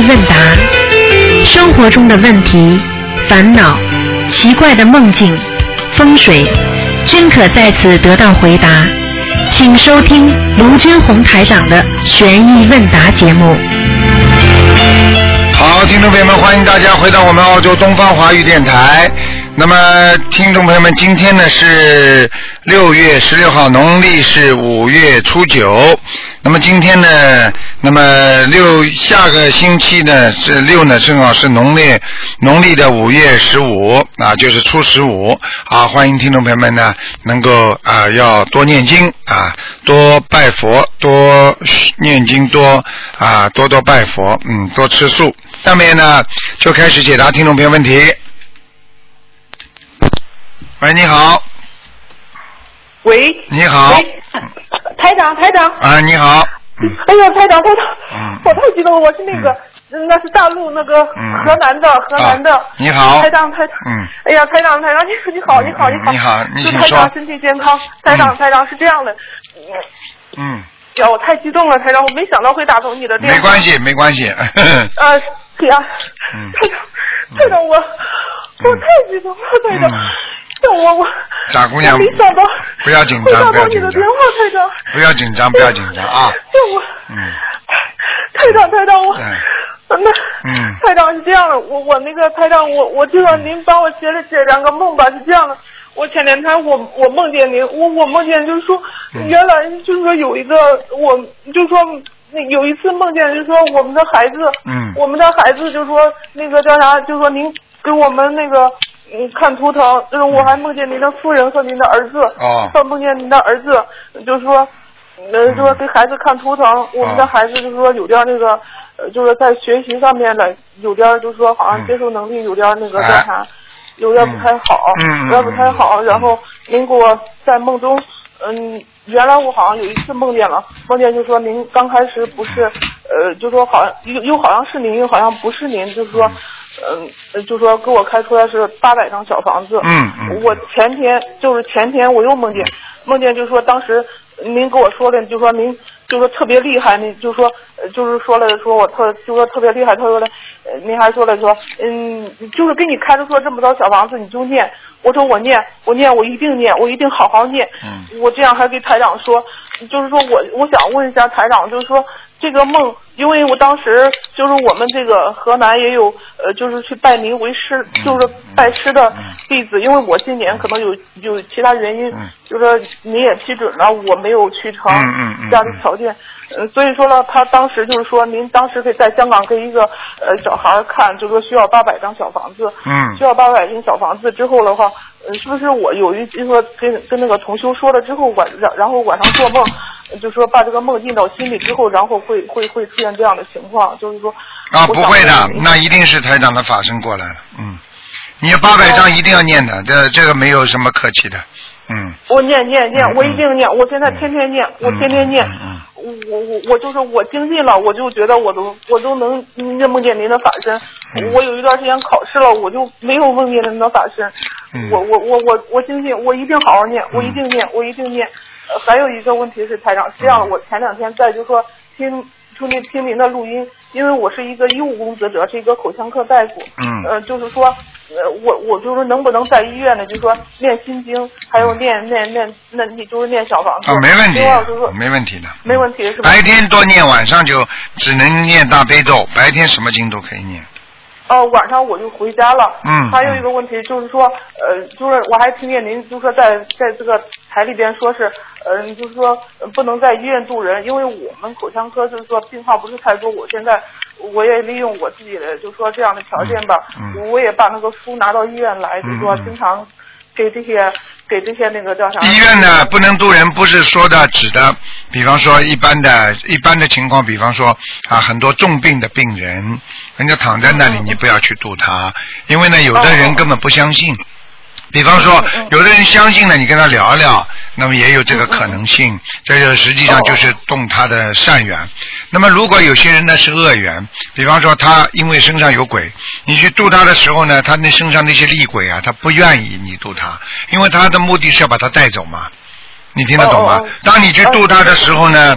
问答，生活中的问题、烦恼、奇怪的梦境、风水，均可在此得到回答。请收听卢军红台长的悬疑问答节目。好，听众朋友们，欢迎大家回到我们澳洲东方华语电台。那么，听众朋友们，今天呢是六月十六号，农历是五月初九。那么今天呢，那么六下个星期呢是六呢，正好是农历农历的五月十五啊，就是初十五啊。欢迎听众朋友们呢，能够啊要多念经啊，多拜佛，多念经，多啊多多拜佛，嗯，多吃素。下面呢就开始解答听众朋友问题。喂，你好，喂，你好，喂，台长，台长，啊，你好，嗯哎呀，台长，台长，嗯。我太激动了，我是那个，那是大陆那个嗯。河南的，河南的，啊你好。台长，台长，嗯，哎呀，台长，台长，你你好，你好，你好，你好你祝请说台长身体健康，台长，嗯台长是这样的，嗯，哎呀，我太激动了，台长，我没想到会打通你的电话，没关，系，没关系，呃，是呀，嗯。台长，台长，我我太激动了，台长嗯，让我我傻姑娘没想到不要紧张不要紧张。你的电话，台长。不要紧张，不要紧张啊，就我，嗯。台长台长我，嗯。那嗯。台长是这样的，我我那个台长我我就让您帮我接着解两个梦吧，是这样的。我前两天我我梦见您，我我梦见就是说，嗯。原来就是说有一个我就说那有一次梦见就是说我们的孩子，嗯。我们的孩子就是说那个叫啥，就是说您给我们那个嗯看图腾，就是我还梦见您的夫人和您的儿子，哦还梦见您的儿子，就是说。呃，说给孩子看图腾，我们的啊孩子就是说有点那个，呃，就是在学习上面的有点就是说好像嗯接受能力有点那个哎叫啥，有点不太好，有点不太好。然后您给我在梦中，嗯，原来我好像有一次梦见了，梦见就说您刚开始不是，呃，就说好像又又好像是您，又好像不是您，就是说。嗯，呃就说给我开出来是八百张小房子。嗯嗯我前天就是前天我又梦见，梦见就说当时您跟我说的，就说您就说特别厉害，您就说呃就是说了说我特就说特别厉害，他说了，呃您还说了说嗯就是给你开出说这么多小房子你就念，我说我念我念我一定念我一定好好念，嗯我这样还给台长说，就是说我我想问一下台长，就是说这个梦，因为我当时就是我们这个河南也有呃，就是去拜您为师，就是拜师的弟子，因为我今年可能有有其他原因嗯，就是说您也批准了，我没有去成这样的条件，嗯，所以说呢，他当时就是说您当时可以在香港给一个呃小孩看，就是说需要八百张小房子，嗯。需要八百间小房子之后的话，呃，是不是我有一就说跟跟那个同修说了之后晚然然后晚上做梦，呃就说把这个梦印到心里之后，然后会会会出现这样的情况，就是说啊，不会的那一定是台长的法身过来了，嗯，你八百张一定要念的，这这个没有什么客气的，嗯，我念念念嗯，我一定念，我现在天天念，我天天念嗯，我我我就是我精进了，我就觉得我都我都能认梦见您的法身嗯。我有一段时间考试了，我就没有梦见您的法身嗯。我我我我我精进，我一定好好念，我一定念，我一定念。呃还有一个问题是台长，是这样的，嗯我前两天在就说听听您听您的录音，因为我是一个医务工作者，是一个口腔科大夫。嗯呃，就是说，呃，我我就是能不能在医院呢？就是说念心经，还有念念念，那你就是念小房子。啊，没问题另外就是说，没问题的，没问题是吧？白天多念，晚上就只能念大悲咒，白天什么经都可以念，哦，晚上我就回家了。嗯还有一个问题就是说，呃，就是我还听见您就说在在这个台里边说是，嗯、就是说呃不能在医院住人，因为我们口腔科就是说病号不是太多，我现在我也利用我自己的就是说这样的条件吧，嗯嗯我也把那个书拿到医院来，就是说经常给这些给这些那个叫啥？医院呢不能渡人，不是说的指的，比方说一般的一般的情况，比方说啊很多重病的病人，人家躺在那里，嗯你不要去渡他，因为呢有的人根本不相信。比方说有的人相信了，你跟他聊聊，那么也有这个可能性。这就实际上就是动他的善缘。那么如果有些人呢是恶缘，比方说他因为身上有鬼，你去渡他的时候呢，他那身上那些厉鬼啊，他不愿意你渡他，因为他的目的是要把他带走嘛。你听得懂吗？当你去渡他的时候呢，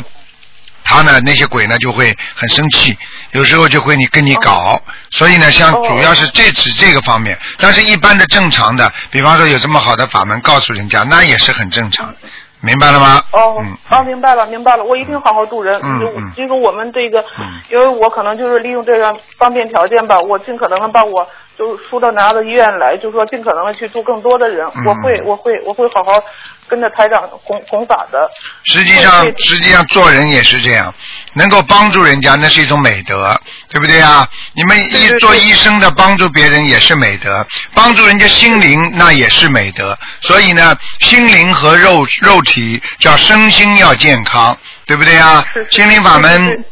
他呢那些鬼呢就会很生气，有时候就会你跟你搞，所以呢，像哦。主要是这指这个方面，但是一般的正常的，比方说有这么好的法门告诉人家，那也是很正常，明白了吗？哦嗯，哦，明白了，明白了，我一定好好度人。就嗯嗯就是我们这个嗯，因为我可能就是利用这个方便条件吧，我尽可能的把我就是疏导拿到医院来，就说尽可能的去助更多的人。嗯我会，我会，我会好好跟着台长弘弘法的。实际上实际上做人也是这样，能够帮助人家，那是一种美德，对不对啊？你们医对对对做医生的帮助别人也是美德，帮助人家心灵那也是美德。所以呢，心灵和肉肉体叫身心要健康，对不对啊心灵法门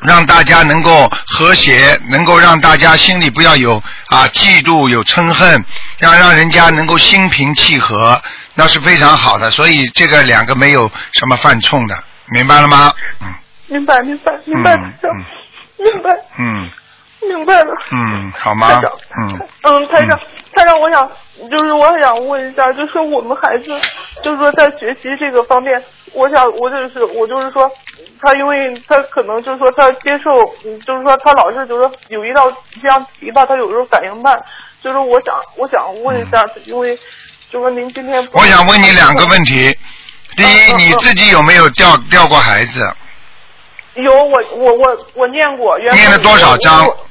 让大家能够和谐，能够让大家心里不要有啊嫉妒、有嗔恨，要让人家能够心平气和，那是非常好的。所以这个两个没有什么犯冲的，明白了吗？嗯明白，明白，明白，明白，嗯明白了。嗯，好吗？，嗯嗯，台长，台长，我想就是我想问一下，就是说我们孩子，就是说在学习这个方面，我想我就是我就是说，他因为他可能就是说他接受，嗯，就是说他老是就是说有一道这样题吧，他有时候反应慢，就是我想我想问一下，因为就说您今天我想问你两个问题。第一，你自己有没有掉掉过孩子？有我我我我念过，原念了多少章我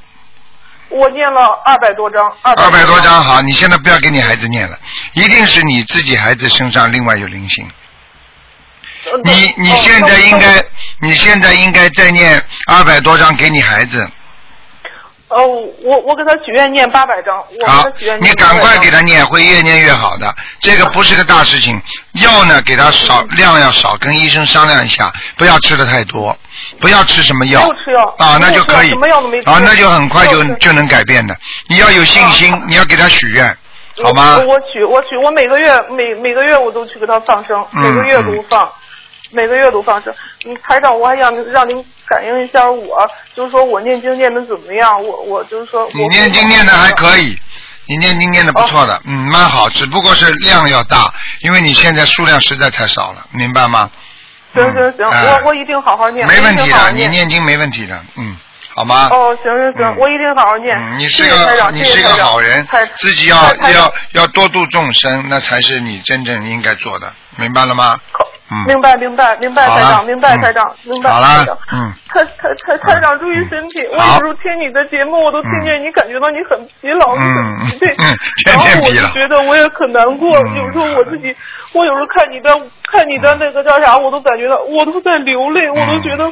我念了二百多章，二二百多张，好，你现在不要给你孩子念了，一定是你自己孩子身上另外有灵性。呃你你哦现在应该，你现在应该再念二百多张给你孩子。哦，我我给他许愿念八百张，我好给他许愿，你念赶快给他。念，会越念越好的。这个不是个大事情，药呢给他少量要少，跟医生商量一下，不要吃的太多，不要吃什么药没有吃药啊，那没有吃药就可以什么药都没吃啊，那就很快就没有吃就能改变的。你要有信心，你要给他许愿，好吗我？我许我许我每个月每每个月我都去给他放生，嗯每个月都放，每个月都放生。你，台长，我还想让您感应一下我，就是说我念经念的怎么样？我我就是说你念经念的还可以，你念经念的不错的，嗯，蛮好，只不过是量要大，因为你现在数量实在太少了，明白吗？行行行，我我一定好好念，没问题的，你定好好念。念经没问题的，嗯，好吗？哦，行行行，嗯我一定好好念。嗯，你谢是个你是个好人台，自己要要要多度众生，那才是你真正应该做的，明白了吗？嗯。明白明白明白，台长明白嗯。台长明白台长。嗯。台台台台长注意身体，我有时候听你的节目，我都听见你感觉到你很疲劳，你嗯很疲惫 然后我就觉得我也很难过，嗯。有时候我自己，我有时候看你的看你的那个叫啥，我都感觉到我都在流泪，我都觉得。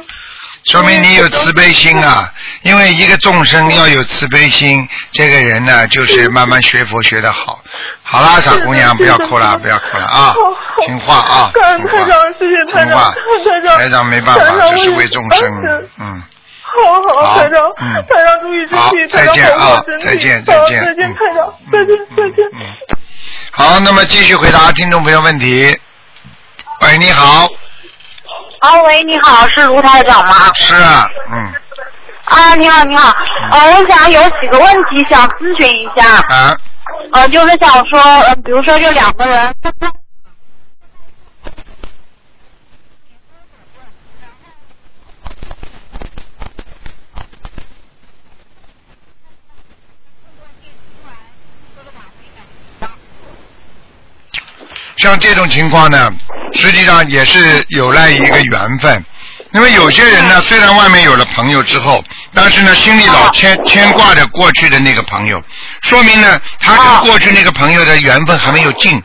说明你有慈悲心啊！因为一个众生要有慈悲心，这个人呢，就是慢慢学佛学的好。好啦，傻姑娘，不要哭了，不要哭了啊！听话啊！听话台长，没办法，台长这是为众生啊。嗯，好好，好台长，嗯台长注意身好体，再台长保护见啊好身体，再见再见再见，嗯台长，再见，再见。嗯。好，那么继续回答听众朋友问题。喂，你好，啊，喂，你好，是卢台长吗？是啊，嗯，啊，你好，你好，呃，我想有几个问题想咨询一下，啊，呃，就是想说，呃，比如说就两个人，像这种情况呢，实际上也是有赖于一个缘分。因为有些人呢，虽然外面有了朋友之后，但是呢，心里老牵牵挂着过去的那个朋友，说明呢，他跟过去那个朋友的缘分还没有尽。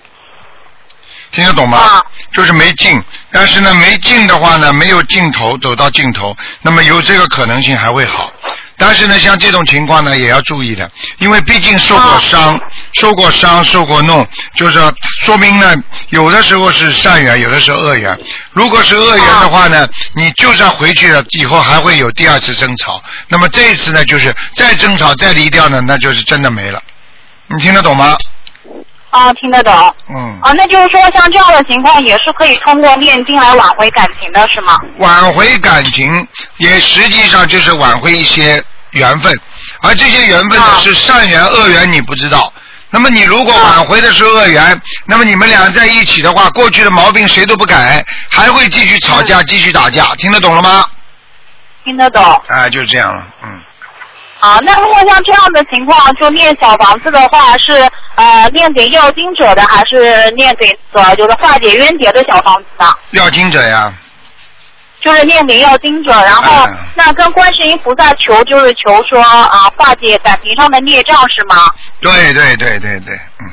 听得懂吗啊？就是没尽，但是呢，没尽的话呢，没有尽头，走到尽头，那么有这个可能性还会好。但是呢，像这种情况呢，也要注意的，因为毕竟受过伤、受过伤、受过弄，就是说说明呢，有的时候是善缘，有的时候恶缘。如果是恶缘的话呢，你就算回去了，以后还会有第二次争吵。那么这一次呢，就是再争吵再离掉呢，那就是真的没了。你听得懂吗？啊，听得懂，嗯。啊，那就是说像这样的情况也是可以通过念经来挽回感情的，是吗？挽回感情，也实际上就是挽回一些缘分，而这些缘分呢啊是善缘恶缘，你不知道。那么你如果挽回的是恶缘，那么你们俩在一起的话，过去的毛病谁都不改，还会继续吵架，继续打架，听得懂了吗？听得懂。啊，就是这样了，嗯。啊，那如果像这样的情况，就念小房子的话，是呃念给要经者的，还是念给呃就是化解冤结的小房子呢？要经者呀，就是念给要经者，然后、嗯那跟观世音菩萨求，就是求说啊化解感情上的孽障是吗？对对对对对，嗯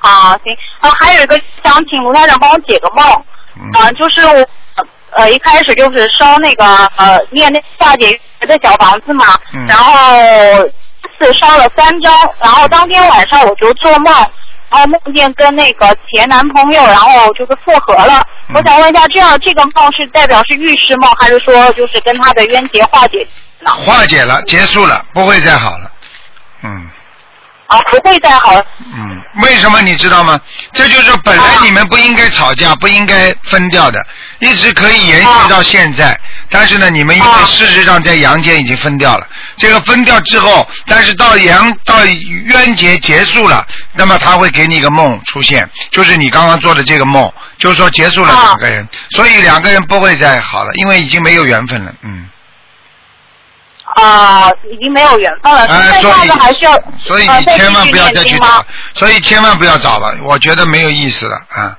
啊，行，啊，还有一个想请卢台长帮我解个梦，嗯。啊，就是我呃一开始就是烧那个呃念那化解冤的小房子嘛，嗯然后是烧了三张，然后当天晚上我就做梦。然后梦见跟那个前男朋友，然后就是复合了。嗯我想问一下，这样这个梦是代表是预示梦，还是说就是跟他的冤结化解呢？化解了，结束了，不会再好了。嗯啊，不会再好了。嗯，为什么你知道吗？这就是本来你们不应该吵架，不应该分掉的，一直可以延续到现在。但是呢，你们因为啊事实上在阳间已经分掉了，这个分掉之后，但是到阳到冤结结束了，那么他会给你一个梦出现，就是你刚刚做的这个梦，就是说结束了啊两个人，所以两个人不会再好了，因为已经没有缘分了，嗯。啊，已经没有缘分了。所以样子还需要所以你千万不要再去找，所以千万不要找了，我觉得没有意思了啊，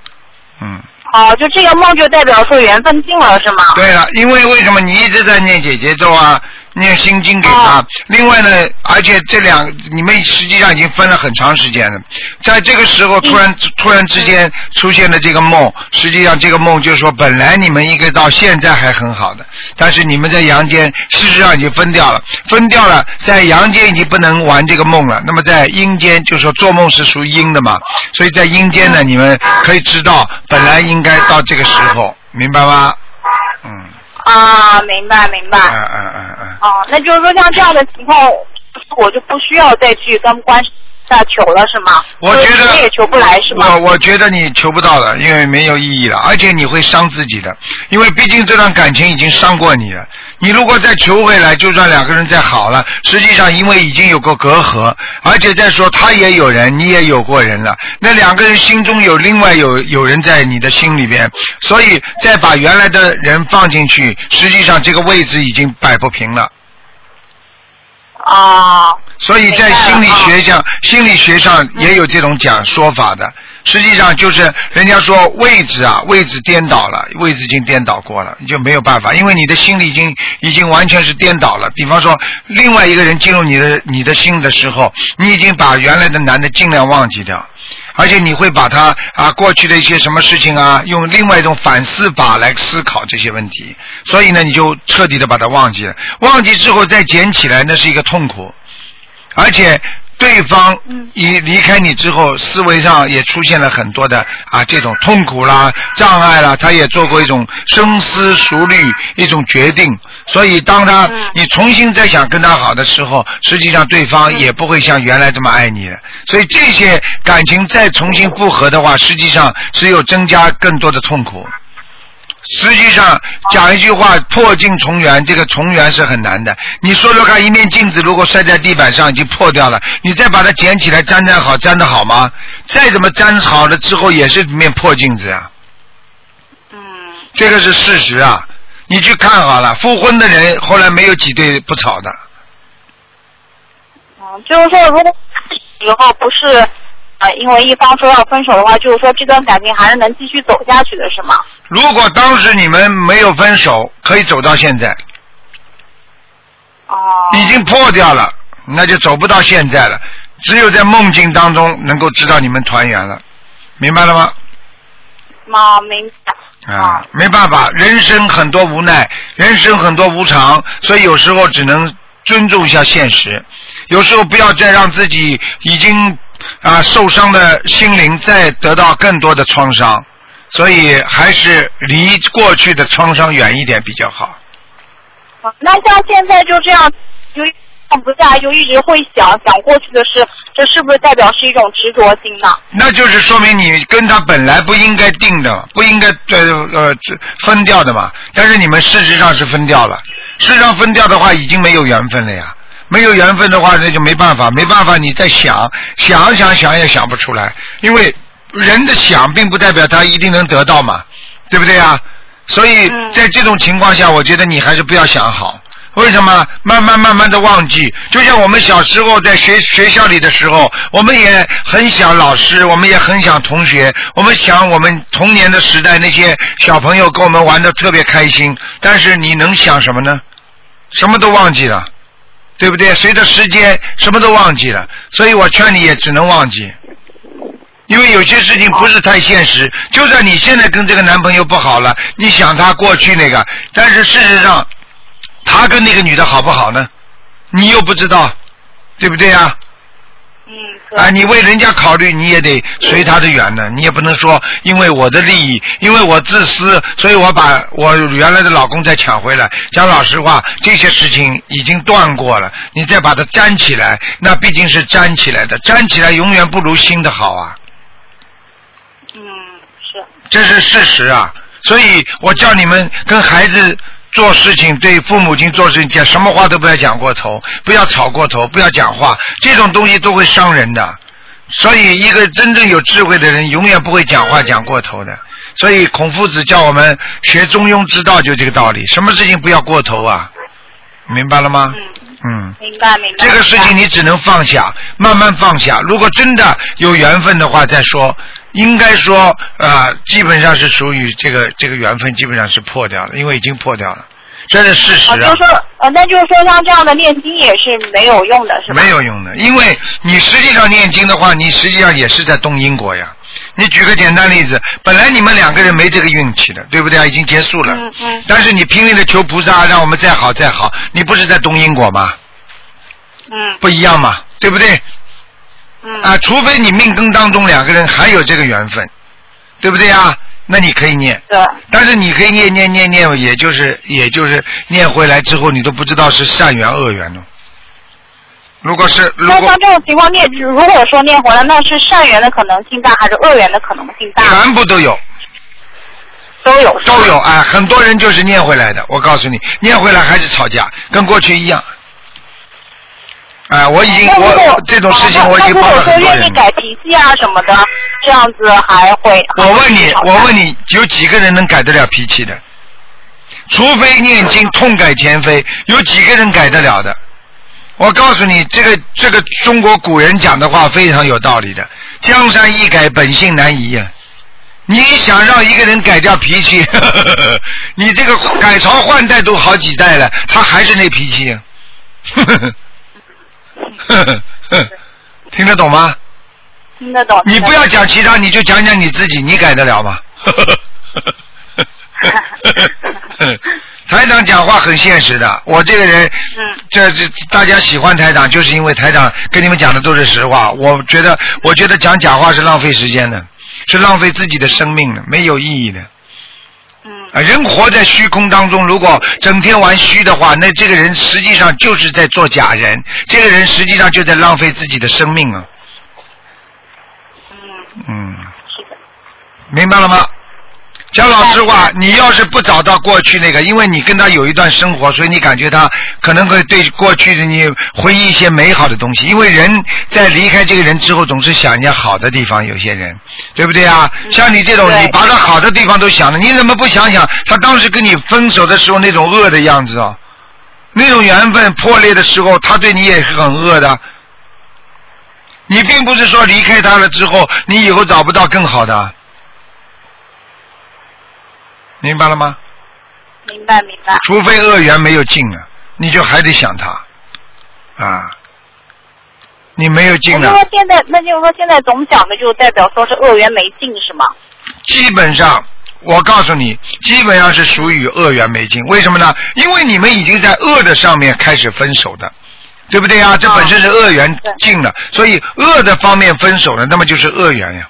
嗯。哦，就这个梦就代表说缘分尽了是吗？对了，因为为什么你一直在念姐姐咒啊，念心经给他？啊另外呢，而且这两你们实际上已经分了很长时间了，在这个时候突然、突然之间出现了这个梦，实际上这个梦就是说本来你们应该到现在还很好的，但是你们在阳间事实上已经分掉了，分掉了，在阳间已经不能玩这个梦了，那么在阴间就是说做梦是属于阴的嘛，所以在阴间呢，你们可以知道本来应该到这个时候，明白吗？嗯。啊，明白明白。嗯嗯嗯嗯，哦，那就是说像这样的情况，我就不需要再去跟观世下求了是吗？我觉得你也求不来是我吗？我觉得你求不到的，因为没有意义了，而且你会伤自己的，因为毕竟这段感情已经伤过你了。你如果再求回来，就算两个人再好了，实际上因为已经有过隔阂，而且再说他也有人，你也有过人了，那两个人心中有另外有有人在你的心里边，所以再把原来的人放进去，实际上这个位置已经摆不平了。啊，所以在心理学上，心理学上也有这种讲说法的。实际上就是人家说位置啊，位置颠倒了，位置已经颠倒过了，你就没有办法，因为你的心里已经已经完全是颠倒了。比方说，另外一个人进入你的你的心的时候，你已经把原来的男的尽量忘记掉。而且你会把他啊过去的一些什么事情啊，用另外一种反思法来思考这些问题，所以呢，你就彻底的把它忘记了。忘记之后再捡起来，那是一个痛苦，而且对方一离开你之后，思维上也出现了很多的啊这种痛苦啦、障碍啦，他也做过一种深思熟虑一种决定，所以当他你重新再想跟他好的时候，实际上对方也不会像原来这么爱你了。所以这些感情再重新复合的话，实际上只有增加更多的痛苦。实际上讲一句话，破镜重圆，这个重圆是很难的。你说说看，一面镜子如果摔在地板上已经破掉了，你再把它捡起来粘粘好，粘得好吗？再怎么粘好了之后，也是一面破镜子啊。嗯，这个是事实啊，你去看好了，复婚的人后来没有几对不吵的。嗯，就是说如果以后不是呃因为一方说要分手的话，就是说这段感情还是能继续走下去的是吗？如果当时你们没有分手，可以走到现在，哦。已经破掉了，那就走不到现在了。只有在梦境当中能够知道你们团圆了，明白了吗？妈，明白。啊，没办法，人生很多无奈，人生很多无常，所以有时候只能尊重一下现实。有时候不要再让自己已经啊受伤的心灵再得到更多的创伤，所以还是离过去的创伤远一点比较好。好那像现在就这样，就放不下，就一直会想想过去的事，这是不是代表是一种执着心呢？那就是说明你跟他本来不应该定的，不应该呃呃这分掉的嘛。但是你们事实上是分掉了，事实上分掉的话已经没有缘分了呀。没有缘分的话，那就没办法，没办法，你再想想想想也想不出来，因为人的想并不代表他一定能得到嘛，对不对啊？所以在这种情况下，我觉得你还是不要想好，为什么？慢慢慢慢的忘记，就像我们小时候在学学校里的时候，我们也很想老师，我们也很想同学，我们想我们童年的时代那些小朋友跟我们玩的特别开心，但是你能想什么呢？什么都忘记了，对不对？随着时间，什么都忘记了，所以我劝你也只能忘记。因为有些事情不是太现实，就算你现在跟这个男朋友不好了，你想他过去那个，但是事实上，他跟那个女的好不好呢？你又不知道，对不对呀？啊，你为人家考虑，你也得随他的缘呢。你也不能说因为我的利益，因为我自私，所以我把我原来的老公再抢回来。讲老实话，这些事情已经断过了，你再把它粘起来，那毕竟是粘起来的，粘起来永远不如新的好啊。嗯是，这是事实啊。所以我叫你们跟孩子做事情，对父母亲做事情，讲什么话都不要讲过头，不要吵过头，不要讲话，这种东西都会伤人的。所以，一个真正有智慧的人，永远不会讲话讲过头的。所以，孔夫子叫我们学中庸之道，就这个道理。什么事情不要过头啊？明白了吗？嗯，嗯。明白明白。这个事情你只能放下，慢慢放下。如果真的有缘分的话再说。应该说啊、基本上是属于这个这个缘分基本上是破掉了，因为已经破掉了，这是事实啊，啊就是，说，呃，那就是说，像这样的念经也是没有用的，是吧？没有用的。因为你实际上念经的话，你实际上也是在动因果呀。你举个简单例子，本来你们两个人没这个运气的，对不对啊？已经结束了。嗯嗯但是你拼命的求菩萨让我们再好再好，你不是在动因果吗？嗯不一样嘛，对不对？嗯啊，除非你命根当中两个人还有这个缘分，对不对啊？那你可以念，对，但是你可以念念念念，也就是也就是念回来之后，你都不知道是善缘恶缘了。如果是如果那像这种情况念，如果说念回来，那是善缘的可能性大，还是恶缘的可能性大？全部都有都有，都有啊，很多人就是念回来的。我告诉你，念回来还是吵架，跟过去一样。哎，我已经我这种事情我已经那帮了如果说愿意。改脾气啊什么的，这样子还会？我问你，我问你，你，有几个人能改得了脾气的？除非念经痛改前非，有几个人改得了的？我告诉你，这个这个中国古人讲的话非常有道理的。江山易改，本性难移呀、你想让一个人改掉脾气，你这个改朝换代都好几代了，他还是那脾气呀、听得懂吗？听得懂？你不要讲其他，你就讲讲你自己，你改得了吗？台长讲话很现实的，我这个人，嗯这这大家喜欢台长，就是因为台长跟你们讲的都是实话。我觉得，我觉得讲假话是浪费时间的，是浪费自己的生命的，没有意义的。嗯啊，人活在虚空当中，如果整天玩虚的话，那这个人实际上就是在做假人，这个人实际上就在浪费自己的生命啊。嗯，嗯，是的，明白了吗？讲老实话，你要是不找到过去那个，因为你跟他有一段生活，所以你感觉他可能会对过去的你回忆一些美好的东西。因为人在离开这个人之后，总是想人家好的地方，有些人，对不对啊？像你这种，你把他好的地方都想了，你怎么不想想他当时跟你分手的时候那种恶的样子啊？那种缘分破裂的时候，他对你也是很恶的。你并不是说离开他了之后，你以后找不到更好的。明白了吗？明白明白。除非恶缘没有尽啊，你就还得想他啊。你没有尽了那就是，说现在，那就是说现在总想的就代表说是恶缘没尽是吗？基本上，我告诉你，基本上是属于恶缘没尽。为什么呢？因为你们已经在恶的上面开始分手的，对不对呀？这本身是恶缘尽了，所以恶的方面分手了，那么就是恶缘呀。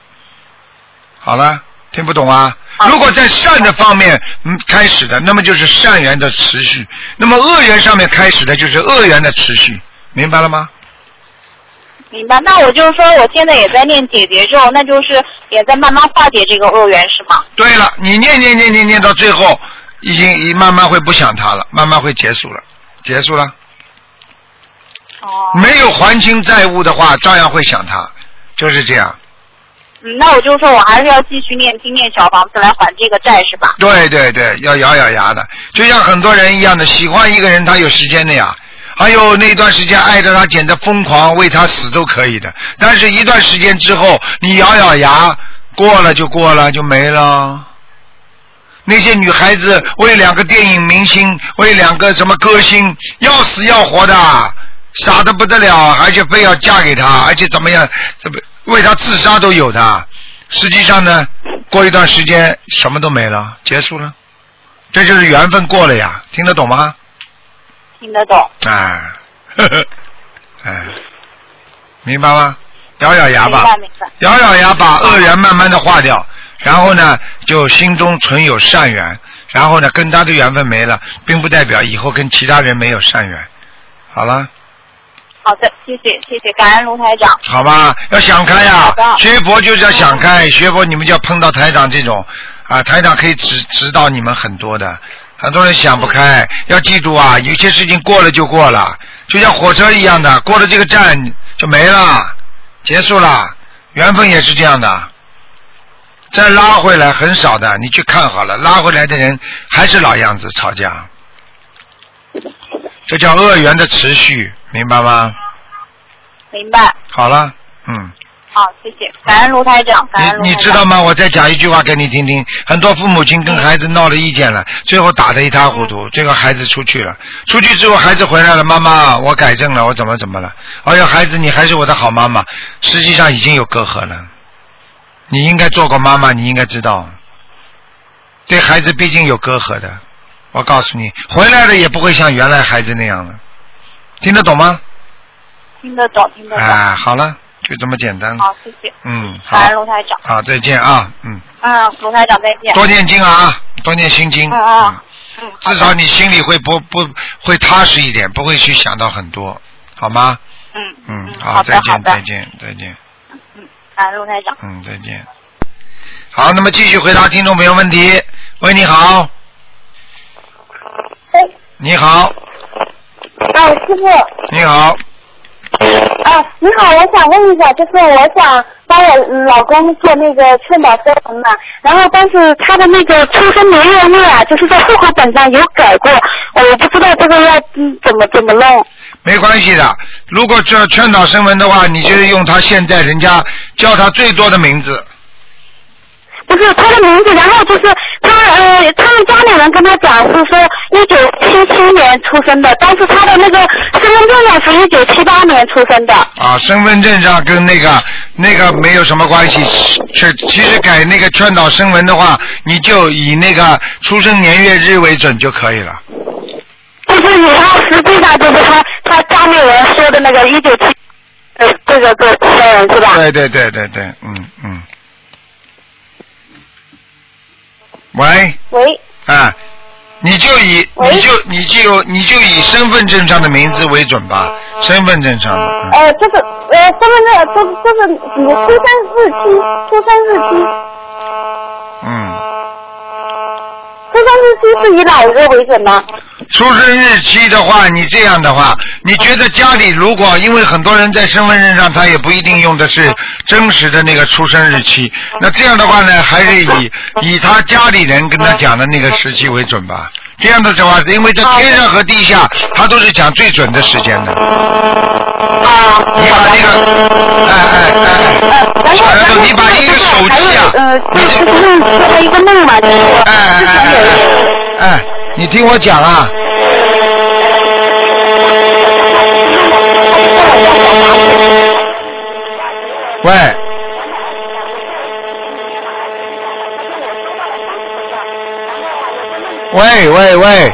好了，听不懂啊？好如果在善的方面嗯开始的，那么就是善缘的持续；那么恶缘上面开始的，就是恶缘的持续。明白了吗？明白。那我就是说，我现在也在念解结咒，那就是也在慢慢化解这个恶缘是吗？对了，你念念念念念到最后，已经已慢慢会不想他了，慢慢会结束了，结束了。哦。没有还清债务的话，照样会想他，就是这样。嗯，那我就说我还是要继续念经念小房子来还这个债是吧？对对对，要咬咬牙的，就像很多人一样的，喜欢一个人他有时间的呀。还有那段时间爱着他，简直疯狂，为他死都可以的。但是，一段时间之后，你咬咬牙，过了就过了，就没了。那些女孩子为两个电影明星，为两个什么歌星，要死要活的，傻的不得了，而且非要嫁给他，而且怎么样，怎么为他自杀都有的。实际上呢，过一段时间什么都没了，结束了。这就是缘分过了呀，听得懂吗？听得懂。哎，呵呵，哎，明白吗？咬咬牙吧咬咬牙把恶缘慢慢的化掉，然后呢，就心中存有善缘，然后呢，跟他的缘分没了，并不代表以后跟其他人没有善缘。好了，好的，谢谢谢谢，感恩卢台长。好吧，要想开呀学佛就是要想开，学佛你们就要碰到台长这种啊，台长可以指指导你们很多的。很多人想不开，要记住啊，有些事情过了就过了，就像火车一样的，过了这个站就没了，结束了。缘分也是这样的，再拉回来很少的，你去看好了，拉回来的人还是老样子吵架，这叫恶缘的持续，明白吗？明白。好了，嗯。好，谢谢，感恩卢台长，感恩卢台长。你你知道吗？我再讲一句话给你听听。很多父母亲跟孩子闹了意见了，最后打得一塌糊涂。最后孩子出去了，出去之后孩子回来了，妈妈，我改正了，我怎么怎么了？哎呀，孩子，你还是我的好妈妈。实际上已经有隔阂了。你应该做过妈妈，你应该知道，对孩子毕竟有隔阂的。我告诉你，回来了也不会像原来孩子那样了。听得懂吗？听得懂，听得懂。哎，好了，就这么简单。好，谢谢。嗯，好感，恩卢台长。好，再见啊，嗯。啊，卢台长再见。多念经啊，多念心经。嗯嗯嗯，至少你心里会不不会踏实一点，不会去想到很多，好吗？嗯嗯，好好，再见，的好的再见，再见，嗯，啊，陆台长。嗯，再见。好，那么继续回答听众朋友问题。喂，你好，哎，你好，啊，师傅，你好，啊，你好，我想问一下，就是我想帮我嗯老公做那个劝导声明嘛，然后但是他的那个出生年月日啊，就是在户口本上有改过，我不知道这个要嗯怎么怎么弄。没关系的。如果这劝导声文的话，你就用他现在人家叫他最多的名字。不是他的名字，然后就是他呃，他们家里人跟他讲是说一九七七年出生的，但是他的那个身份证上是一九七八年出生的。啊，身份证上跟那个那个没有什么关系。确其实改那个劝导声纹的话，你就以那个出生年月日为准就可以了。就是以他实际上就是他他家里人说的那个一九七，呃，这个做出生人是吧？对对对对对，嗯嗯。喂，喂，啊，你就以你就你就你就以身份证上的名字为准吧，身份证上的。嗯呃，这个呃，身份证就是就是你出生日期，出生日期，嗯，出生日期是以哪一个为准呢？出生日期的话，你这样的话，你觉得家里如果因为很多人在身份证上他也不一定用的是真实的那个出生日期，那这样的话呢，还是以以他家里人跟他讲的那个时期为准吧。这样的话，因为在天上和地下，他都是讲最准的时间的。啊，你把那个，哎哎哎哎，然后然后你把一个手机啊，呃，你就是这梦做了一个梦嘛，就是说哎哎哎哎哎，你听我讲啊，喂，喂喂喂，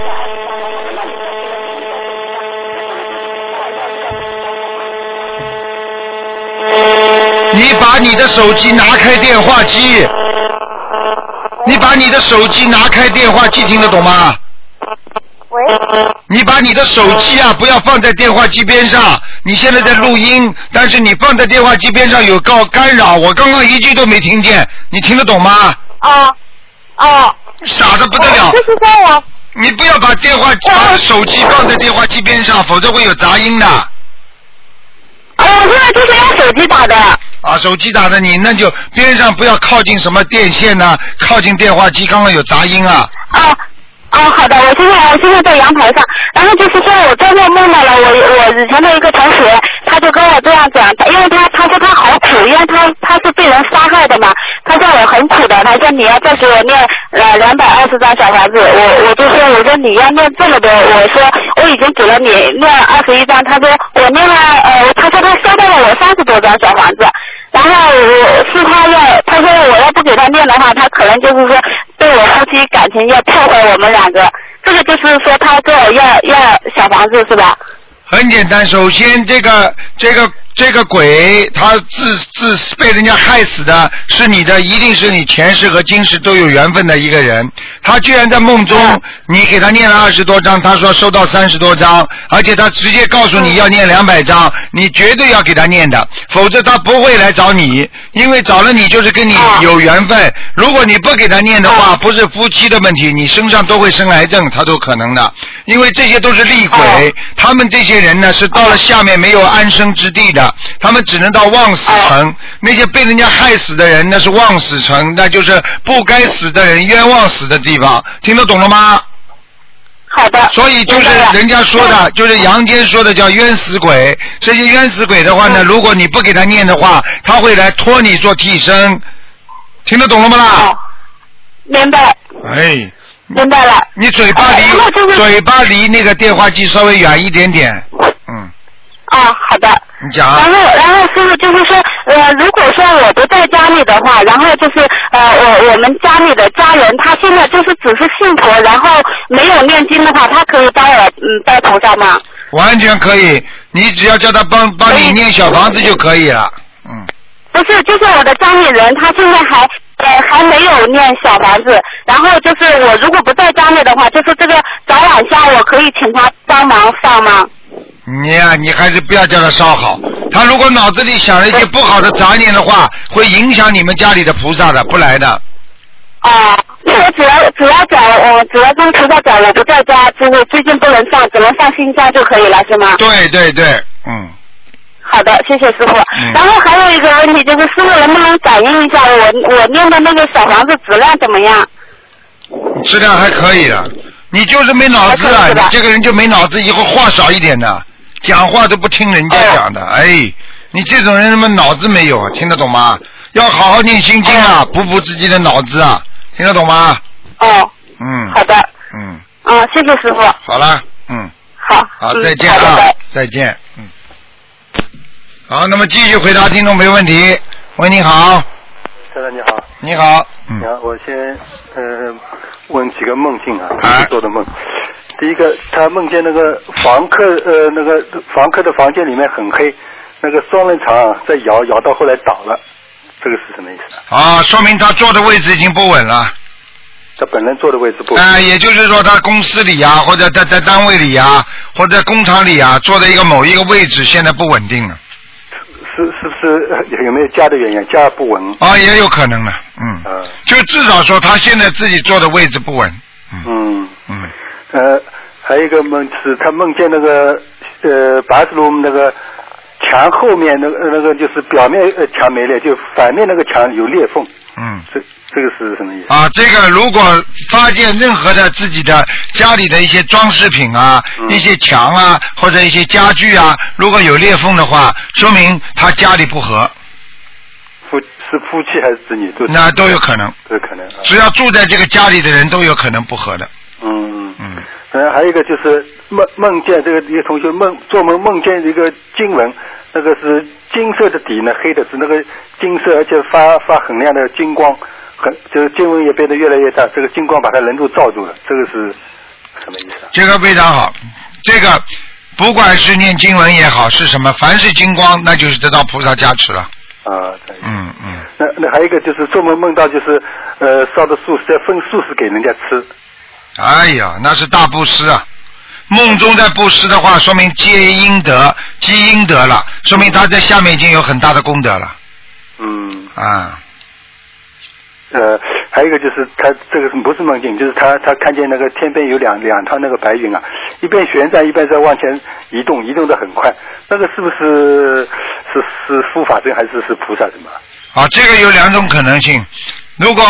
你把你的手机拿开电话机，你把你的手机拿开电话机，听得懂吗？喂，你把你的手机啊，不要放在电话机边上。你现在在录音，但是你放在电话机边上有告干扰，我刚刚一句都没听见，你听得懂吗？啊啊，傻的不得了就！是说我你不要把电话把手机放在电话机边上，否则会有杂音的。啊，我现在就是用手机打的。啊，手机打的你，那就边上不要靠近什么电线呐、靠近电话机，刚刚有杂音啊。哦哦，好的，我现在我现在在阳台上，然后就是说我做梦梦到了我我以前的一个同学，他就跟我这样讲，因为他他说他好苦，因为他他是被人杀害的嘛，他说我很苦的，他说你要再给我念呃两百二十张小房子，我我就说我说你要念这么多，我说我已经给了你念了二十一张，他说我念了呃，他说他收到了我三十多张小房子。然后我是他要，他说我要不给他念的话，他可能就是说对我夫妻感情要破坏我们两个。这个就是说他跟我要要小房子是吧？很简单，首先这个这个这个鬼，他自自被人家害死的是你的，一定是你前世和今世都有缘分的一个人。他居然在梦中，你给他念了二十多章，他说收到三十多章，而且他直接告诉你要念两百章，你绝对要给他念的，否则他不会来找你，因为找了你就是跟你有缘分。如果你不给他念的话，不是夫妻的问题，你身上都会生癌症，他都可能的，因为这些都是厉鬼，他们这些人呢是到了下面没有安身之地的，他们只能到望死城。那些被人家害死的人，那是望死城，那就是不该死的人冤枉死的地方，听得懂了吗？好的。所以就是人家说的，就是阳间说的叫冤死鬼。这些冤死鬼的话呢，如果你不给他念的话，他会来托你做替身，听得懂了吗啦？明白哎，明白了。你嘴巴离嘴巴离那个电话机稍微远一点点，嗯，啊，好的。你讲啊然后，然后师傅就是说，呃，如果说我不在家里的话，然后就是呃，我我们家里的家人，他现在就是只是信佛，然后没有念经的话，他可以帮我嗯拜菩萨吗？完全可以，你只要叫他帮帮你念小房子就可以了，嗯。不是，就是我的家里人，他现在还呃还没有念小房子，然后就是我如果不在家里的话，就是这个早晚香，我可以请他帮忙上吗？你呀、你还是不要叫他烧好。他如果脑子里想了一些不好的杂念的话，会影响你们家里的菩萨的，不来的。啊，那我只要只要讲，我只要跟菩萨讲，我不在家，就是最近不能上，只能上新家就可以了，是吗？对对对，嗯，好的，谢谢师傅。然后还有一个问题就是，师傅能不能感应一下我我念的那个小房子质量怎么样？质量还可以的。你就是没脑子啊你这个人就没脑子，以后话少一点的，讲话都不听人家讲的。哎，你这种人他妈脑子没有啊？听得懂吗？要好好念心经啊，补补自己的脑子啊，听得懂吗？哦，嗯好的，嗯，啊，谢谢师傅，好了，嗯。好，好，嗯再见啊再见，嗯。好，那么继续回答听众没问题。喂，你好，先生你好，你好，嗯你，好，我先呃问几个梦境啊，啊做的梦。第一个，他梦见那个房客呃那个房客的房间里面很黑，那个双人床啊在摇，摇到后来倒了，这个是什么意思啊？啊，说明他坐的位置已经不稳了。他本人坐的位置不稳啊、也就是说，他公司里啊，或者在在单位里啊，或者在工厂里啊，坐的一个某一个位置现在不稳定了。是是不是呃有没有家的原因？家不稳。啊，也有可能的，嗯，嗯就至少说他现在自己坐的位置不稳，嗯嗯嗯，呃，还有一个梦是他梦见那个呃 bathroom 那个墙后面那个那个就是表面呃墙没裂，就反面那个墙有裂缝，嗯。这这个是什么意思？啊，这个如果发现任何的自己的家里的一些装饰品啊、嗯一些墙啊或者一些家具啊，如果有裂缝的话，说明他家里不和，夫是夫妻还是子女都那都有可能。都有可能啊。只要住在这个家里的人都有可能不和的。嗯嗯。还有一个就是梦梦见这个一个同学梦做梦梦见一个经文，那个是金色的底呢，黑的是，那个金色而且发发很亮的金光，很这个经文也变得越来越大，这个金光把它人都罩住了，这个是什么意思啊？这个非常好。这个不管是念经文也好，是什么，凡是金光，那就是得到菩萨加持了。啊，对。嗯嗯。那那还有一个就是做梦梦到就是呃烧的素食要分素食给人家吃，哎呀，那是大布施啊！梦中在布施的话，说明积阴德，积阴德了，说明他在下面已经有很大的功德了嗯。啊。呃，还有一个就是他这个不是梦境，就是他他看见那个天边有两两团那个白云啊，一边旋转一边在往前移动，移动的很快，那个是不是是是护法神还是是菩萨什么？啊，这个有两种可能性。如果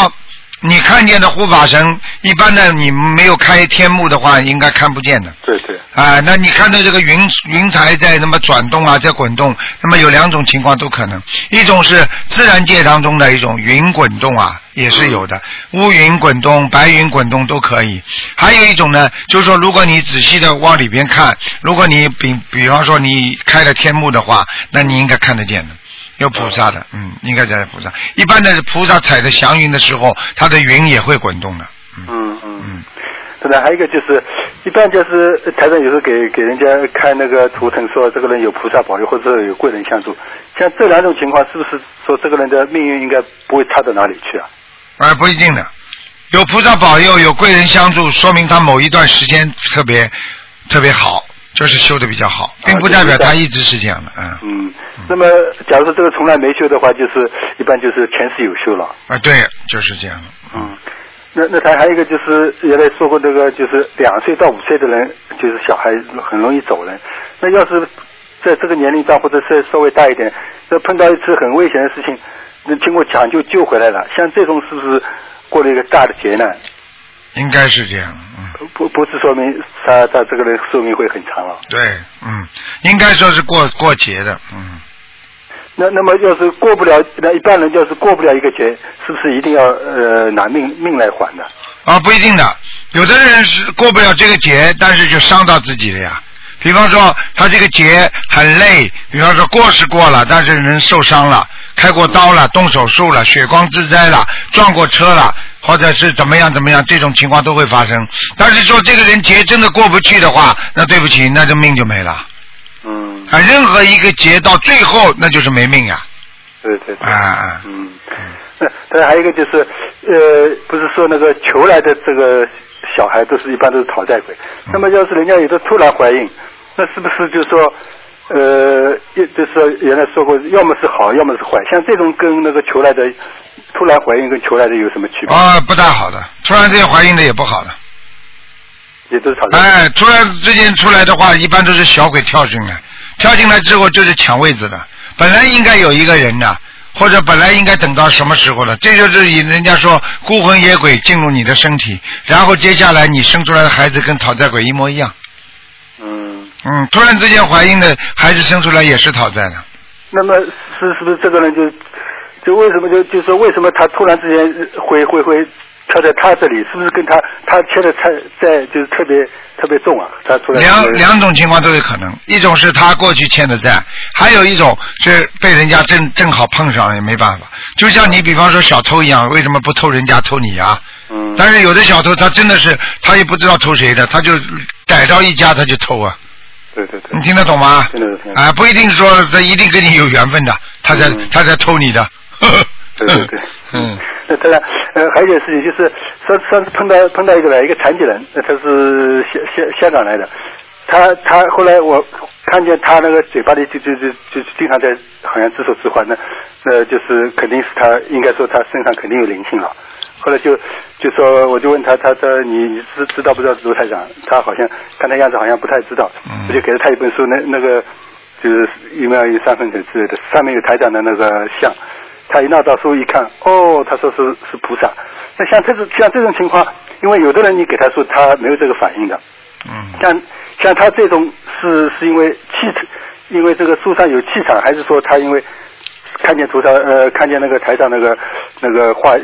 你看见的护法神，一般的你没有开天幕的话，应该看不见的。对对，啊，那你看到这个云云彩在那么转动啊，在滚动，那么有两种情况都可能，一种是自然界当中的一种云滚动啊，也是有的，乌云滚动、白云滚动都可以。还有一种呢，就是说，如果你仔细的往里边看，如果你比比方说你开了天幕的话，那你应该看得见的。有菩萨的，嗯，应该在菩萨。一般的菩萨踩着祥云的时候，它的云也会滚动的。嗯嗯。嗯，对的，还有一个就是，一般就是台上有时候给给人家看那个图腾，说这个人有菩萨保佑或者有贵人相助，像这两种情况，是不是说这个人的命运应该不会差到哪里去啊？哎，不一定的，有菩萨保佑，有贵人相助，说明他某一段时间特别特别好，就是修的比较好，并不代表他一直是这样的，嗯。嗯，那么假如说这个从来没修的话，就是一般就是前世有修了。啊，对，就是这样的。嗯，那那他还有一个就是原来说过这个就是两岁到五岁的人，就是小孩很容易走人。那要是在这个年龄段或者是稍微大一点，那碰到一次很危险的事情，那经过抢救救回来了，像这种是不是过了一个大的劫难？应该是这样，嗯，不不是说明他他这个人寿命会很长了。对，嗯，应该说是过过节的，嗯。那那么要是过不了，那一般人要是过不了一个节，是不是一定要呃拿命命来还的？啊，不一定的，有的人是过不了这个节，但是就伤到自己了呀。比方说，他这个节很累，比方说过是过了，但是人受伤了，开过刀了，动手术了，血光之灾了，撞过车了，或者是怎么样怎么样，这种情况都会发生。但是说这个人劫真的过不去的话，那对不起，那就命就没了。嗯，啊，任何一个劫到最后那就是没命呀。对对对。啊啊，嗯，那但还有一个就是，呃，不是说那个求来的这个小孩都是一般都是讨债鬼，那么要是人家有的突然怀孕，那是不是就是说，呃，也就是原来说过，要么是好，要么是坏，像这种跟那个求来的突然怀孕跟求来的有什么区别？啊，不大好的，突然之间怀孕的也不好的。也都是讨债。哎，突然之间出来的话，一般都是小鬼跳进来，跳进来之后就是抢位子的。本来应该有一个人的，或者本来应该等到什么时候了？这就是以人家说孤魂野鬼进入你的身体，然后接下来你生出来的孩子跟讨债鬼一模一样。嗯，嗯，突然之间怀孕的孩子生出来也是讨债的。那么是是不是这个人就就为什么就就说为什么他突然之间会会会跳在他这里？是不是跟他他欠的债债就是特别特别重啊？他突然两两种情况都有可能，一种是他过去欠的债，还有一种是被人家正正好碰上了也没办法。就像你比方说小偷一样，为什么不偷人家偷你啊？嗯，但是有的小偷他真的是他也不知道偷谁的，他就逮着一家他就偷啊。对对对你，听得懂吗？听得懂啊，不一定说他一定跟你有缘分的，他在、嗯他在偷你的。对对对，嗯，那当然，呃，还有一件事情就是上上次碰到碰到一个来一个残疾人，那他是香香香港来的，他他后来我看见他那个嘴巴里就就就就经常在好像自说自话，那那就是肯定是他应该说他身上肯定有灵性了。后来就就说我就问他，他说你你知知道不知道卢台长？他好像看他样子好像不太知道，嗯我就给了他一本书，那那个就是一秒有三分钱之类的，上面有台长的那个像。他一拿到书一看，哦，他说是是菩萨。那像这种像这种情况，因为有的人你给他说他没有这个反应的，嗯，像像他这种是是因为气场，因为这个书上有气场，还是说他因为看见图上呃看见那个台上那个那个画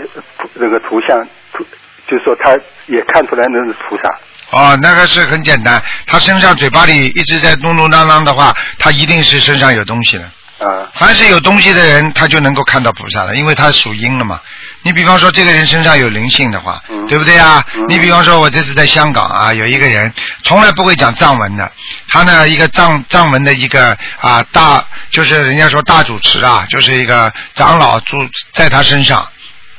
那个图像图，就是说他也看出来那是菩萨。哦，那个是很简单，他身上嘴巴里一直在嘟嘟囔囔的话，他一定是身上有东西了。啊，凡是有东西的人，他就能够看到菩萨了，因为他属阴了嘛。你比方说这个人身上有灵性的话，嗯对不对啊？嗯你比方说我这次在香港啊，有一个人从来不会讲藏文的，他呢一个藏藏文的一个啊大，就是人家说大主持啊，就是一个长老住在他身上，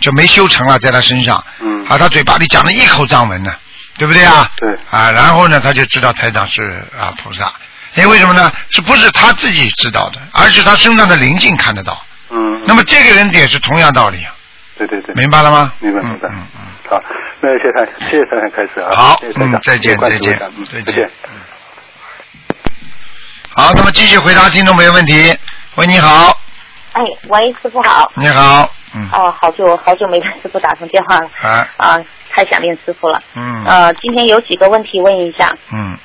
就没修成了，在他身上，嗯啊，他嘴巴里讲了一口藏文呢，对不对啊？对啊，然后呢，他就知道台长是啊菩萨，因为为什么呢？是不是他自己知道的，而是他身上的灵性看得到。嗯，那么这个人也是同样道理啊，对对对，明白了吗？明白明白嗯嗯嗯。好好，那谢谢台，谢谢台长开始啊。好谢谢嗯再见再见嗯，再见再见。好，那么继续回答听众朋友问题。喂，你好，哎，喂，师傅好。你好，嗯，哦，好久好久没跟师傅打通电话了，啊，啊，太想念师傅了。嗯，呃，今天有几个问题问一下。嗯，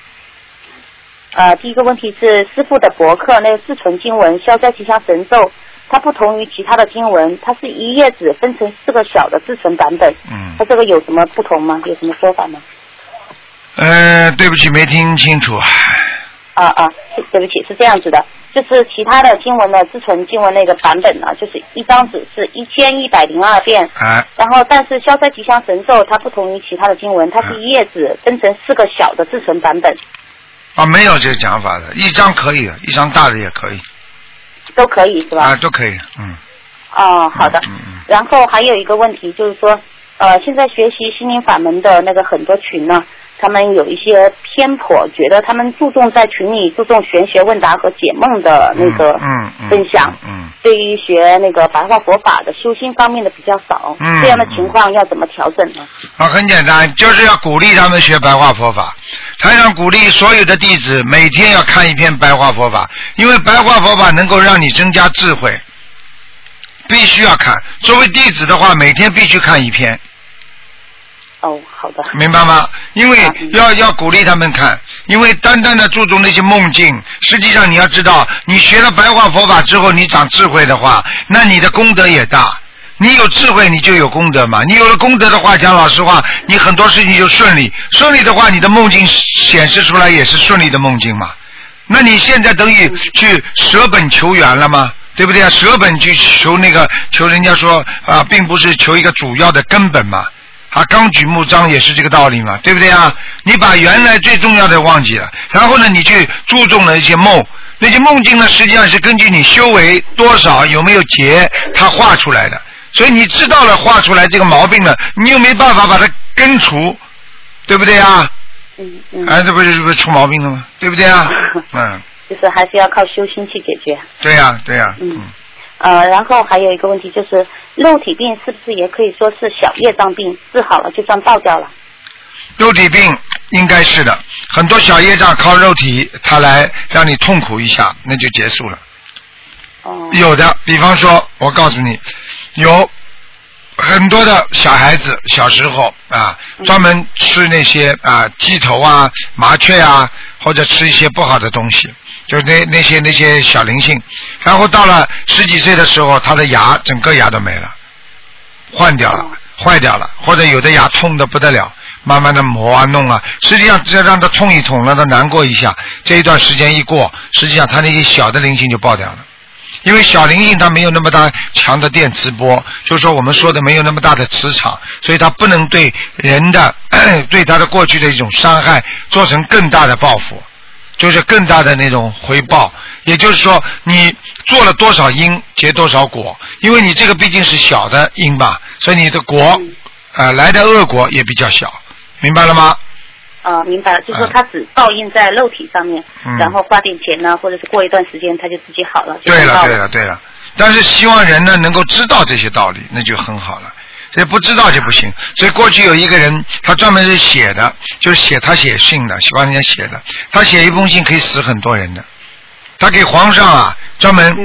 呃，第一个问题是师傅的博客那个自存经文消灾吉祥神咒，它不同于其他的经文，它是一页纸分成四个小的制成版本，嗯它，这个有什么不同吗？有什么说法吗？呃，对不起，没听清楚。啊啊，对不起，是这样子的，就是其他的经文的自存经文那个版本呢，就是一张纸是一千一百零二遍，啊，然后，但是消灾吉祥神咒它不同于其他的经文，它是一页纸分成四个小的自存版本，啊，没有这个讲法的，一张可以的，一张大的也可以，都可以是吧？啊，都可以，嗯，哦，好的。嗯嗯然后还有一个问题就是说，呃，现在学习心灵法门的那个很多群呢，他们有一些偏颇，觉得他们注重在群里注重玄学问答和解梦的那个嗯嗯分享，嗯，对于学那个白话佛法的修心方面的比较少，嗯这样的情况要怎么调整呢？啊，很简单，就是要鼓励他们学白话佛法。台上鼓励所有的弟子每天要看一篇白话佛法，因为白话佛法能够让你增加智慧，必须要看。作为弟子的话，每天必须看一篇，哦，好的。明白吗？因为要要鼓励他们看，因为单单的注重那些梦境，实际上你要知道，你学了白话佛法之后，你长智慧的话，那你的功德也大。你有智慧，你就有功德嘛。你有了功德的话，讲老实话，你很多事情就顺利。顺利的话，你的梦境显示出来也是顺利的梦境嘛。那你现在等于去舍本求源了吗？对不对啊？舍本去求那个求人家说啊，并不是求一个主要的根本嘛。啊，纲举目张也是这个道理嘛，对不对啊？你把原来最重要的忘记了，然后呢，你去注重了一些梦，那些梦境呢，实际上是根据你修为多少有没有结，它画出来的。所以你知道了画出来这个毛病了，你又没办法把它根除，对不对啊？嗯嗯。哎，这不是这不是出毛病了吗？对不对啊？嗯，就是还是要靠修心去解决。对呀、对呀、嗯呃，然后还有一个问题就是，肉体病是不是也可以说是小业障病，治好了就算爆掉了？肉体病应该是的，很多小业障靠肉体它来让你痛苦一下，那就结束了。哦。有的，比方说，我告诉你，有很多的小孩子小时候啊，专门吃那些啊鸡头啊、麻雀啊，或者吃一些不好的东西，就是那那些那些小灵性，然后到了十几岁的时候，他的牙整个牙都没了，换掉了，坏掉了，或者有的牙痛的不得了。慢慢的磨啊弄啊，实际上只要让他痛一痛，让他难过一下，这一段时间一过，实际上他那些小的灵性就爆掉了。因为小灵性它没有那么大强的电磁波，就是说我们说的没有那么大的磁场，所以它不能对人的 对他的过去的一种伤害做成更大的报复，就是更大的那种回报。也就是说，你做了多少因结多少果，因为你这个毕竟是小的因吧，所以你的果啊、呃来的恶果也比较小，明白了吗？啊、明白了，就是说它只报应在肉体上面，嗯然后花点钱呢，或者是过一段时间它就自己好了，就对了，对了，对了。但是希望人呢能够知道这些道理，那就很好了。所以不知道就不行。所以过去有一个人，他专门是写的，就是写他写信的，喜欢人家写的。他写一封信可以死很多人的。他给皇上啊专门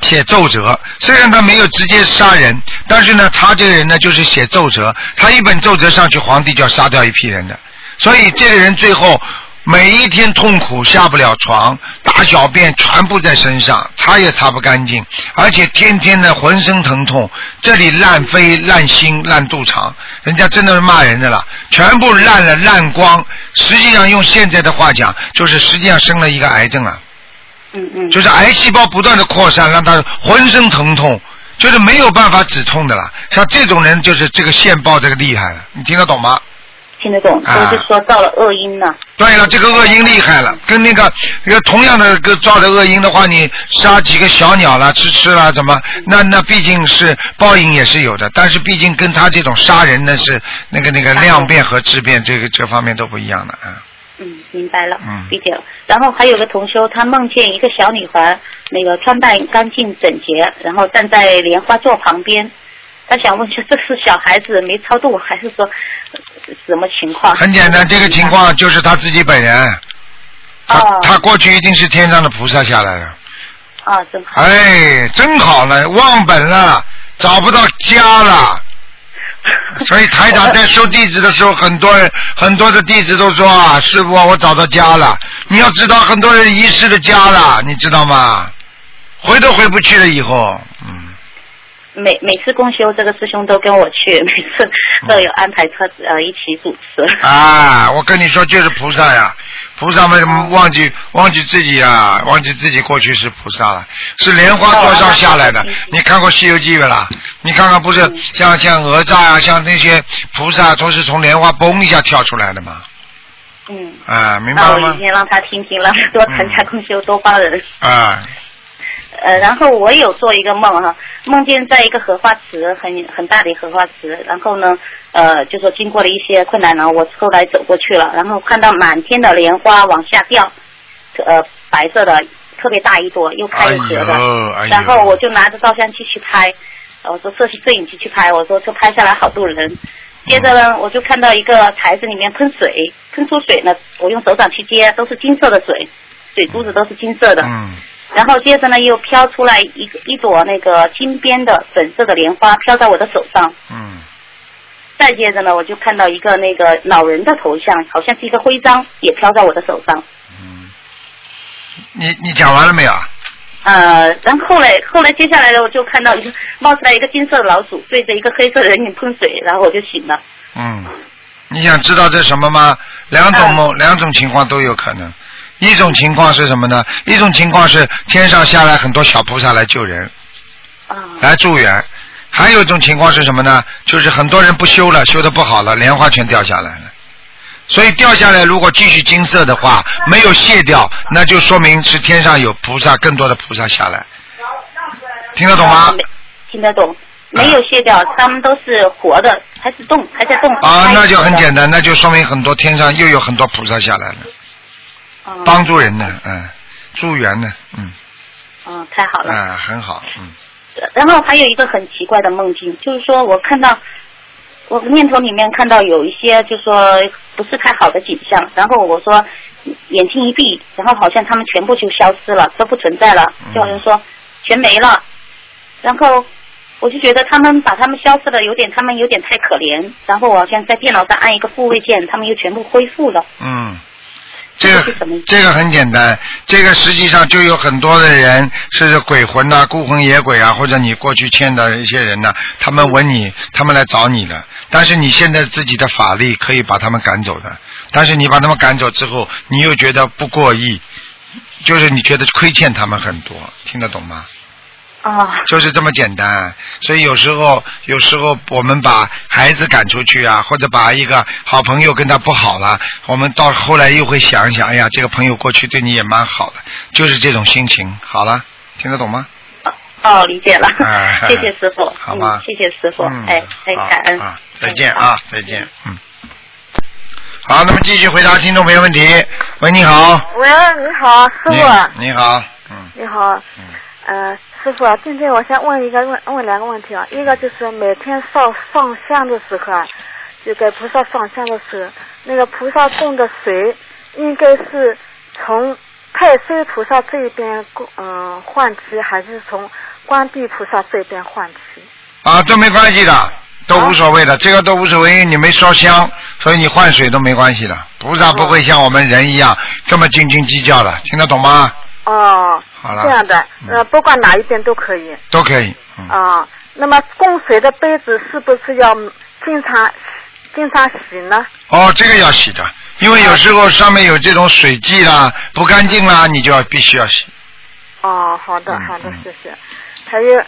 写奏折，虽然他没有直接杀人，但是呢，他这个人呢就是写奏折，他一本奏折上去，皇帝就要杀掉一批人的。所以这个人最后每一天痛苦下不了床，大小便全部在身上，擦也擦不干净，而且天天的浑身疼痛，这里烂肺、烂心、烂肚肠，人家真的是骂人的了，全部烂了烂光。实际上用现在的话讲，就是实际上生了一个癌症啊。嗯嗯。就是癌细胞不断的扩散，让他浑身疼痛，就是没有办法止痛的了。像这种人，就是这个线报这个厉害了，你听得懂吗？听得懂，啊就是说造了恶因呢。对了，这个恶因厉害了，跟那个那个同样的个造的恶因的话，你杀几个小鸟啦、吃吃啦，怎么？那那毕竟是报应也是有的，但是毕竟跟他这种杀人呢是那个那个量变和质变这个这方面都不一样的啊。嗯，明白了，嗯理解了。然后还有个同修，他梦见一个小女孩，那个穿戴干净整洁，然后站在莲花座旁边，他想问，就这是小孩子没超度，还是说呃什么情况？很简单，这个情况就是他自己本人，他、哦他过去一定是天上的菩萨下来的。啊，真好。哎，真好了，忘本了，找不到家了。所以台长在收弟子的时候，很多人很多的弟子都说啊，师傅啊，我找到家了。你要知道，很多人遗失了家了，你知道吗？回都回不去了，以后，嗯，每每次公休，这个师兄都跟我去，每次都有安排车呃一起主持。啊，我跟你说，就是菩萨呀，菩萨们忘记忘记自己啊，忘记自己过去是菩萨了，是莲花座上下来的。你看过《西游记》没啦？你看看，不是像像哪吒啊，像那些菩萨都是从莲花嘣一下跳出来的嘛？嗯，啊，明白那了吗？我一定让他听听，让他多参加公休，多帮人。啊，呃，然后我有做一个梦哈，梦见在一个荷花池，很很大的荷花池，然后呢，呃，就说经过了一些困难，然后我后来走过去了，然后看到满天的莲花往下掉，呃，白色的，特别大一朵，又开又合的，哎哎然后我就拿着照相机去拍，呃我说摄摄影机去拍，我说就拍下来好多人。接着呢，我就看到一个台子里面喷水，喷出水呢，我用手掌去接，都是金色的水，水珠子都是金色的。嗯，然后接着呢，又飘出来一个一朵那个金边的粉色的莲花，飘在我的手上。嗯，再接着呢，我就看到一个那个老人的头像，好像是一个徽章，也飘在我的手上。嗯你你讲完了没有？呃，然后后来后来接下来呢，我就看到一个冒出来一个金色的老鼠，对着一个黑色的人影喷水，然后我就醒了。嗯，你想知道这什么吗？两种梦，两种情况都有可能。一种情况是什么呢？一种情况是天上下来很多小菩萨来救人，啊来助缘。还有一种情况是什么呢？就是很多人不修了，修的不好了，莲花全掉下来了。所以掉下来，如果继续金色的话，没有卸掉，那就说明是天上有菩萨，更多的菩萨下来。听得懂吗？听得懂？没有卸掉，他们都是活的，还是动，还在动。啊，那就很简。单，那就说明很多天上又有很多菩萨下来了，嗯帮助人呢，嗯，助缘呢，嗯，嗯，太好了。啊，很好，嗯，然后还有一个很奇怪的梦境，就是说我看到我念头里面看到有一些就是说不是太好的景象，然后我说眼睛一闭，然后好像他们全部就消失了，都不存在了，就好像说全没了，然后。我就觉得他们把他们消失了，有点他们有点太可怜。然后我好像在电脑上按一个复位键，他们又全部恢复了。嗯，这个这个很简单，这个实际上就有很多的人是鬼魂呐、孤魂野鬼啊，或者你过去欠的一些人呐、他们闻你，他们来找你了。但是你现在自己的法力可以把他们赶走的，但是你把他们赶走之后，你又觉得不过意，就是你觉得亏欠他们很多，听得懂吗？啊，就是这么简单。所以有时候，有时候我们把孩子赶出去啊，或者把一个好朋友跟他不好了，我们到后来又会想一想，哎呀，这个朋友过去对你也蛮好的，就是这种心情。好了，听得懂吗？哦，理解了哎，谢谢师傅，好吗嗯，谢谢师傅，嗯哎哎，感恩啊，再见啊，再见，嗯。好，那么继续回答听众朋友问题。喂，你好，喂，你好，师傅。你好，嗯你好。呃，师傅啊，今天我想问一个问问两个问题啊，一个就是每天烧上香的时候啊，就给菩萨上香的时候，那个菩萨供的水应该是从太岁菩萨这边供嗯、换起，还是从观地菩萨这边换起？啊，都没关系的，都无所谓的，这个都无所谓，因为你没烧香，所以你换水都没关系的。菩萨不会像我们人一样这么斤斤计较的，听得懂吗？哦，好了这样的，呃，不管哪一边都可以。都可以，嗯，啊，那么供水的杯子是不是要经常经常洗呢？哦，这个要洗的，因为有时候上面有这种水迹啦、不干净啦，你就要必须要洗。哦，好的嗯好的嗯，谢谢。还有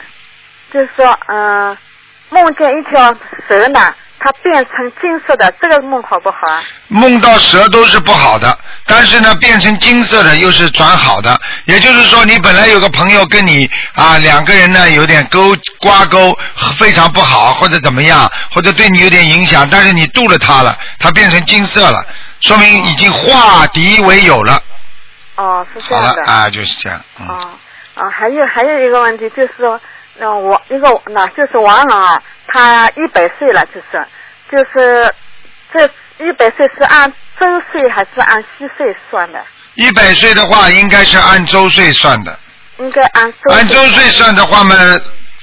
就是说，嗯、梦见一条蛇呢，它变成金色的，这个梦好不好啊？梦到蛇都是不好的，但是呢，变成金色的又是转好的。也就是说，你本来有个朋友跟你啊两个人呢有点勾挂钩，非常不好，或者怎么样，或者对你有点影响，但是你渡了他了，他变成金色了，说明已经化敌为友了。哦，是这样的。了啊，就是这样。嗯，哦啊，还有还有一个问题就是说，那我一个那就是王老啊，他一百岁了，就是就是这一百岁是按周岁还是按虚岁算的？一百岁的话，应该是按周岁算的。应该按周按周岁算的话嘛，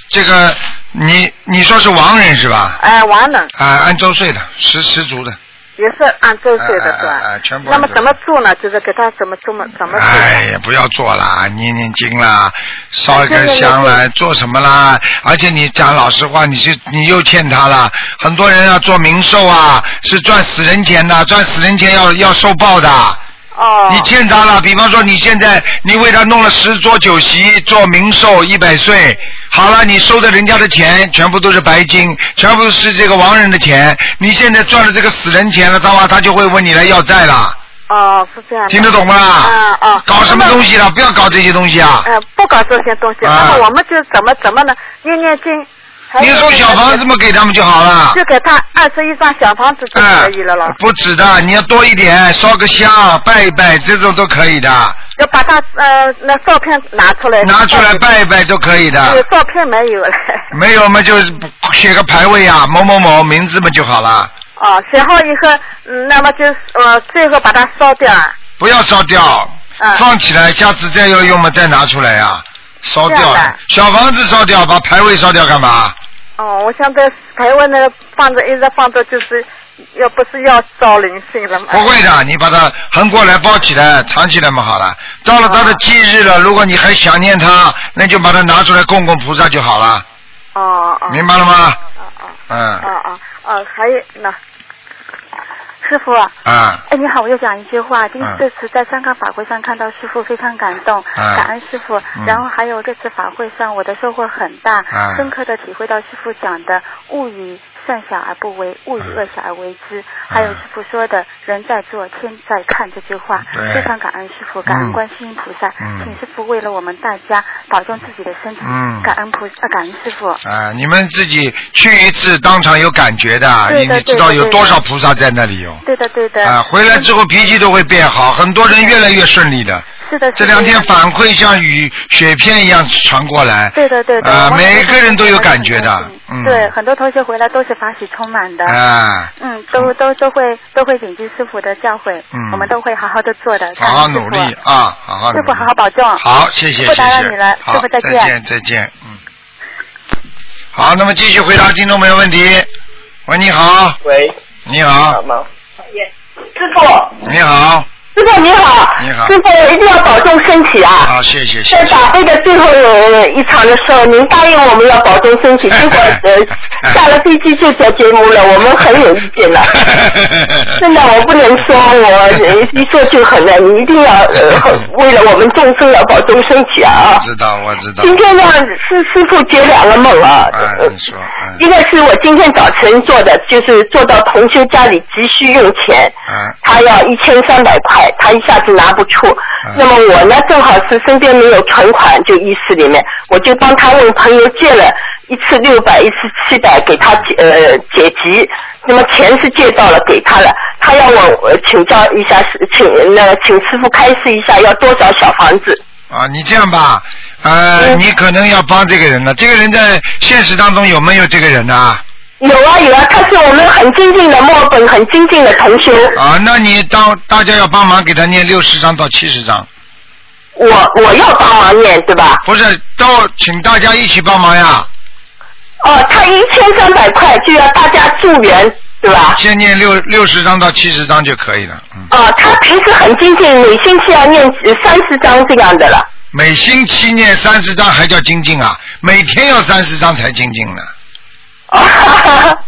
这个你你说是亡人是吧？哎，亡人，啊，按周岁的，十十足的。也是按周岁的是吧？啊，全部。那么怎么做呢？就是给他怎么怎么怎么做？哎呀，不要做啦，念念经啦，烧一根香啦，做什么啦？而且你讲老实话，你是你又欠他了。很多人要做冥寿啊，是赚死人钱的，赚死人钱要要受报的。哦。你欠他了，比方说你现在你为他弄了十桌酒席，做冥寿一百岁，好了，你收的人家的钱全部都是白金，全部是这个亡人的钱。你现在赚了这个死人钱了，的话他就会问你来要债了。哦，是这样。听得懂吗？啊啊。搞什么东西了？不要搞这些东西啊！呃，不搞这些东西，啊那么我们就怎么怎么呢？念念经。你送小房子嘛，给他们就好了。就给他二十一张小房子就可以了了。不止的，你要多一点，烧个香，拜一拜，这种都可以的。要把他呃那照片拿出来。拿出来拜一拜都可以的。对，照片没有了。没有嘛，就是写个牌位啊，某某某名字嘛就好了。哦，写好以后，嗯，那么就呃最后把它烧掉啊。不要烧掉，嗯放起来，下次再要用嘛再拿出来呀、烧掉。小房子烧掉，把牌位烧掉干嘛？哦，我想在台湾那个放着一直放着，就是要不是要招灵性了吗？不会的，你把它横过来包起来，藏起来嘛好了。到了他的忌日了，如果你还想念他，那就把它拿出来供供菩萨就好了，哦哦。明白了吗？哦哦。嗯哦哦哦，还有那师傅。啊哎，你好，我又讲一句话。今嗯这次在香港法会上看到师傅，非常感动，嗯感恩师傅。嗯然后还有这次法会上，我的收获很大，嗯深刻的体会到师傅讲的“物以善小而不为，勿以恶小而为之”，还有师傅说的“人在做，天在看”这句话，对非常感恩师傅，感恩嗯观世音菩萨，嗯请师傅为了我们大家保重自己的身体，嗯感恩菩呃感恩师傅。啊！你们自己去一次，当场有感觉的，你你知道有多少菩萨在那里哟？对的对的。啊，回来之后脾气都会变好，很多人越来越顺利的。是的，这两天反馈像雨雪片一样传过来。对的对的，啊，每个人都有感觉的，嗯。对，很多同学回来都是法喜充满的。啊，嗯，都都都会都会谨记师傅的教诲，嗯我们都会好好的做的。好好努力啊，好好努力。师傅好好保重。好，谢谢不谢不。打扰你了，师，傅再再见再见，嗯。好，那么继续回答听众朋友问题。喂，你好。喂。你好。师傅，你好。师傅你好，你好师傅一定要保重身体啊！好，谢谢谢谢。在法会的最后呃一场的时候，您答应我们要保重身体，结果呃下了飞机就做节目了，我们很有意见了。真的，我不能说我呃一说就很了，你一定要呃为了我们众生要保重身体啊！知道我知道。今天呢，师师傅解两个梦啊，哎，你说，嗯一个是我今天早晨做的，就是做到同修家里急需用钱，嗯他要一千三百块，他一下子拿不出。那么我呢，正好是身边没有存款，就意识里面，我就帮他问朋友借了一次六百，一次七百，给他解呃解急。那么钱是借到了，给他了。他要我呃请教一下，是请那请师傅开示一下，要多少小房子？啊，你这样吧，呃，嗯你可能要帮这个人了。这个人在现实当中有没有这个人呢？有啊有啊，他是我们很精进的墨尔本很精进的同修。啊，那你当大家要帮忙给他念六十章到七十章。我我要帮忙念对吧？不是，都请大家一起帮忙呀。哦，他一千三百块就要大家助缘，对吧？先念六六十章到七十章就可以了。嗯，哦，他平时很精进，每星期要念三十章这样的了。每星期念三十章还叫精进啊？每天要三十章才精进呢。哦，哈哈哈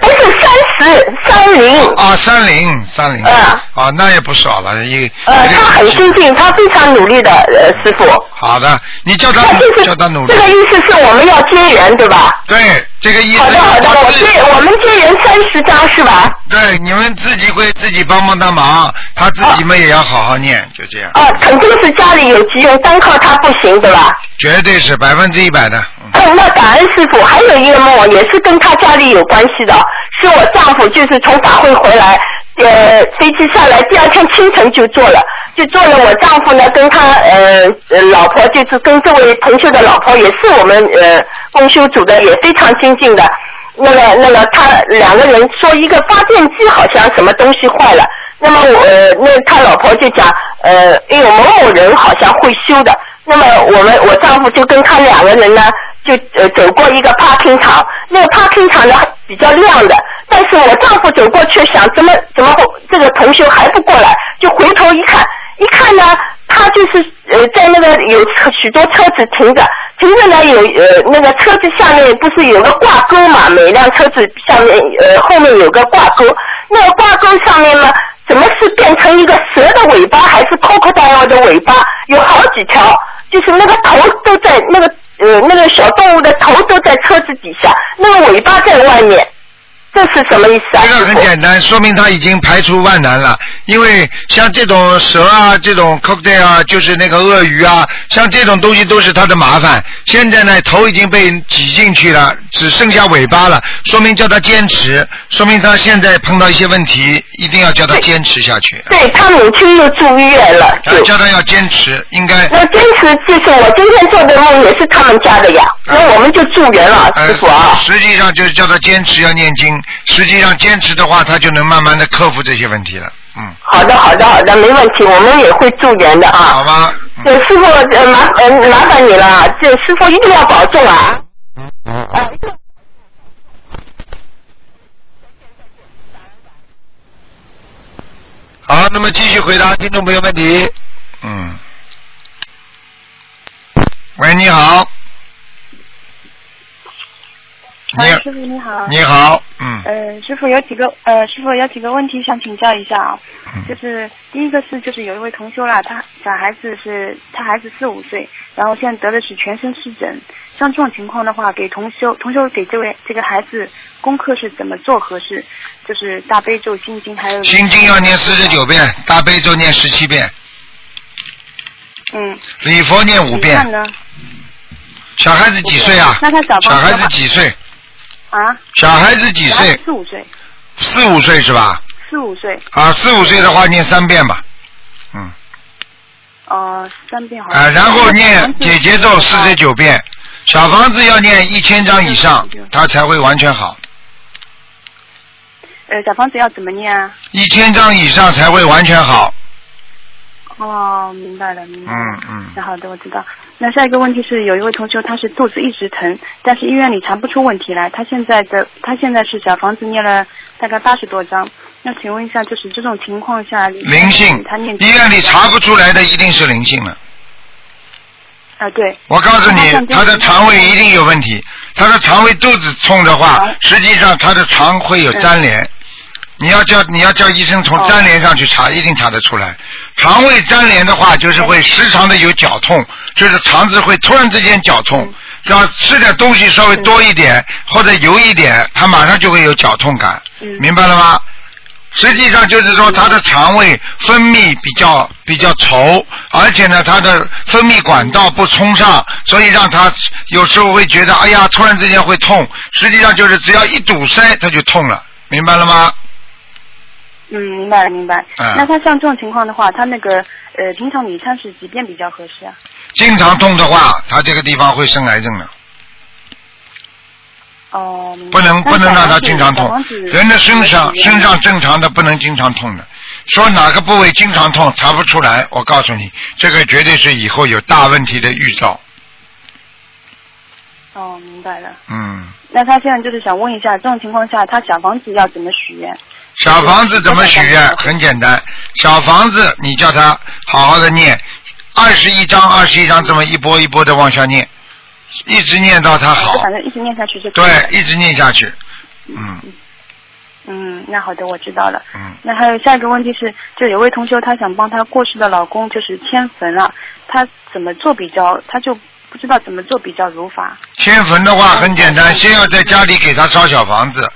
不是三十三零。啊，三零三零。啊啊，那也不少了，一。呃，他很精进，他非常努力的，呃，师傅。好的，你叫他叫他努力这。个意思是我们要接缘，对吧？对，这个意思。好的好的，我借我们借人三十张是吧？对，你们自己会自己帮帮他忙，他自己们也要好好念，就这样。啊，肯定是家里有急用，单靠他不行，对吧？绝对是百分之一百的。嗯嗯，那感恩师傅，还有一个梦也是跟他家里有关系的，是我丈夫就是从法会回来，呃，飞机下来第二天清晨就做了，就做了。我丈夫呢跟他呃呃老婆，就是跟这位同修的老婆，也是我们呃公修组的，也非常精进的。那个那个他两个人说一个发电机好像什么东西坏了，那么我、那他老婆就讲呃，哎呦某某人好像会修的，那么我们我丈夫就跟他两个人呢就呃走过一个 parking 场，那个 parking 场呢比较亮的，但是我丈夫走过去想怎么怎么会这个同修还不过来，就回头一看，一看呢他就是呃在那个有车许多车子停着。停着呢，有呃那个车子下面不是有个挂钩嘛？每辆车子下面呃后面有个挂钩，那个挂钩上面呢，怎么是变成一个蛇的尾巴，还是 crocodile 的尾巴？有好几条，就是那个头都在那个呃那个小动物的头都在车子底下，那个尾巴在外面。这是什么意思啊？这个很简单，说明他已经排除万难了。因为像这种蛇啊，这种 crocodile 啊，就是那个鳄鱼啊，像这种东西都是他的麻烦。现在呢，头已经被挤进去了，只剩下尾巴了，说明叫他坚持，说明他现在碰到一些问题，一定要叫他坚持下去。对他母亲又住院了，啊，叫他要坚持，应该。那坚持就是我今天做的梦也是他们家的呀，那我们就住院了，师傅啊。呃实际上就是叫他坚持要念经，实际上坚持的话，他就能慢慢的克服这些问题了。嗯，好的，好的，好的，没问题，我们也会助缘的啊。好吧。对，师傅，呃，麻呃麻烦你了，这师傅一定要保重啊。嗯啊好，那么继续回答听众朋友问题。嗯。喂，你好。你哎，师傅你好。你好，嗯。呃，师傅有几个呃，师傅有几个问题想请教一下啊。嗯就是第一个是，就是有一位同修啦，他小孩子是他孩子四五岁，然后现在得的是全身湿疹。像这种情况的话，给同修同修给这位这个孩子功课是怎么做合适？就是大悲咒、心经还有心经要念四十九遍，大悲咒念十七遍，嗯，礼佛念五遍？小孩子几岁啊？那他小孩子几岁？啊？小孩子几岁？四五岁，四五岁是吧？四五岁。啊，四五岁的话念三遍吧。嗯。哦、三遍好。啊，然后念姐姐咒四十九遍，小房子要念一千张以上，它才会完全好。呃，小房子要怎么念啊？一千张以上才会完全好。哦，明白了，明白了。嗯嗯。那好的，我知道。那下一个问题是，有一位同学他是肚子一直疼，但是医院里查不出问题来。他现在的他现在是小房子念了大概八十多张。那请问一下，就是这种情况下，灵性他念，医院里查不出来的一定是灵性了。啊，对。我告诉你他的肠胃一定有问题。他的肠胃肚子痛的话，实际上他的肠会有粘连。你要叫你要叫医生从粘连上去查，一定查得出来。肠胃粘连的话，就是会时常的有绞痛，就是肠子会突然之间绞痛。只要吃点东西稍微多一点或者油一点，它马上就会有绞痛感。明白了吗？实际上就是说，他的肠胃分泌比较比较稠，而且呢，他的分泌管道不通畅，所以让他有时候会觉得，哎呀，突然之间会痛。实际上就是只要一堵塞，他就痛了，明白了吗？嗯，明白了，明白。嗯那他像这种情况的话，他那个呃，平常你餐是几遍比较合适啊？经常痛的话，他这个地方会生癌症的，哦，不能不能让他经常痛。人的身上身上正常的不能经常痛的，说哪个部位经常痛查不出来，我告诉你，这个绝对是以后有大问题的预兆。哦，明白了。嗯。那他现在就是想问一下，这种情况下，他小房子要怎么许愿？小房子怎么许愿？很简单，小房子你叫他好好的念，二十一章二十一章这么一波一波的往下念，一直念到他好，反正一直念下去就对，一直念下去。嗯嗯，那好的，我知道了。嗯。那还有下一个问题是，就有位同学他想帮他过世的老公就是迁坟了，他怎么做比较，他就不知道怎么做比较如法。迁坟的话很简单，先要在家里给他烧小房子，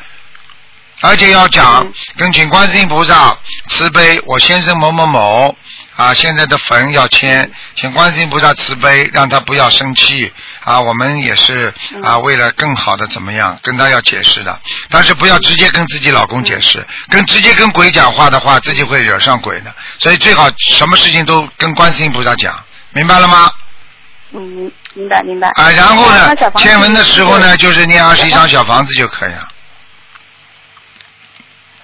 而且要讲跟请观世音菩萨慈悲，我先生某某某啊，现在的坟要迁，请观世音菩萨慈悲，让他不要生气啊，我们也是啊，为了更好的怎么样，跟他要解释的，但是不要直接跟自己老公解释，跟直接跟鬼讲话的话，自己会惹上鬼的，所以最好什么事情都跟观世音菩萨讲，明白了吗？嗯，明白明白。啊，然后呢那小，房子签文的时候呢，就是念二十一张小房子就可以了。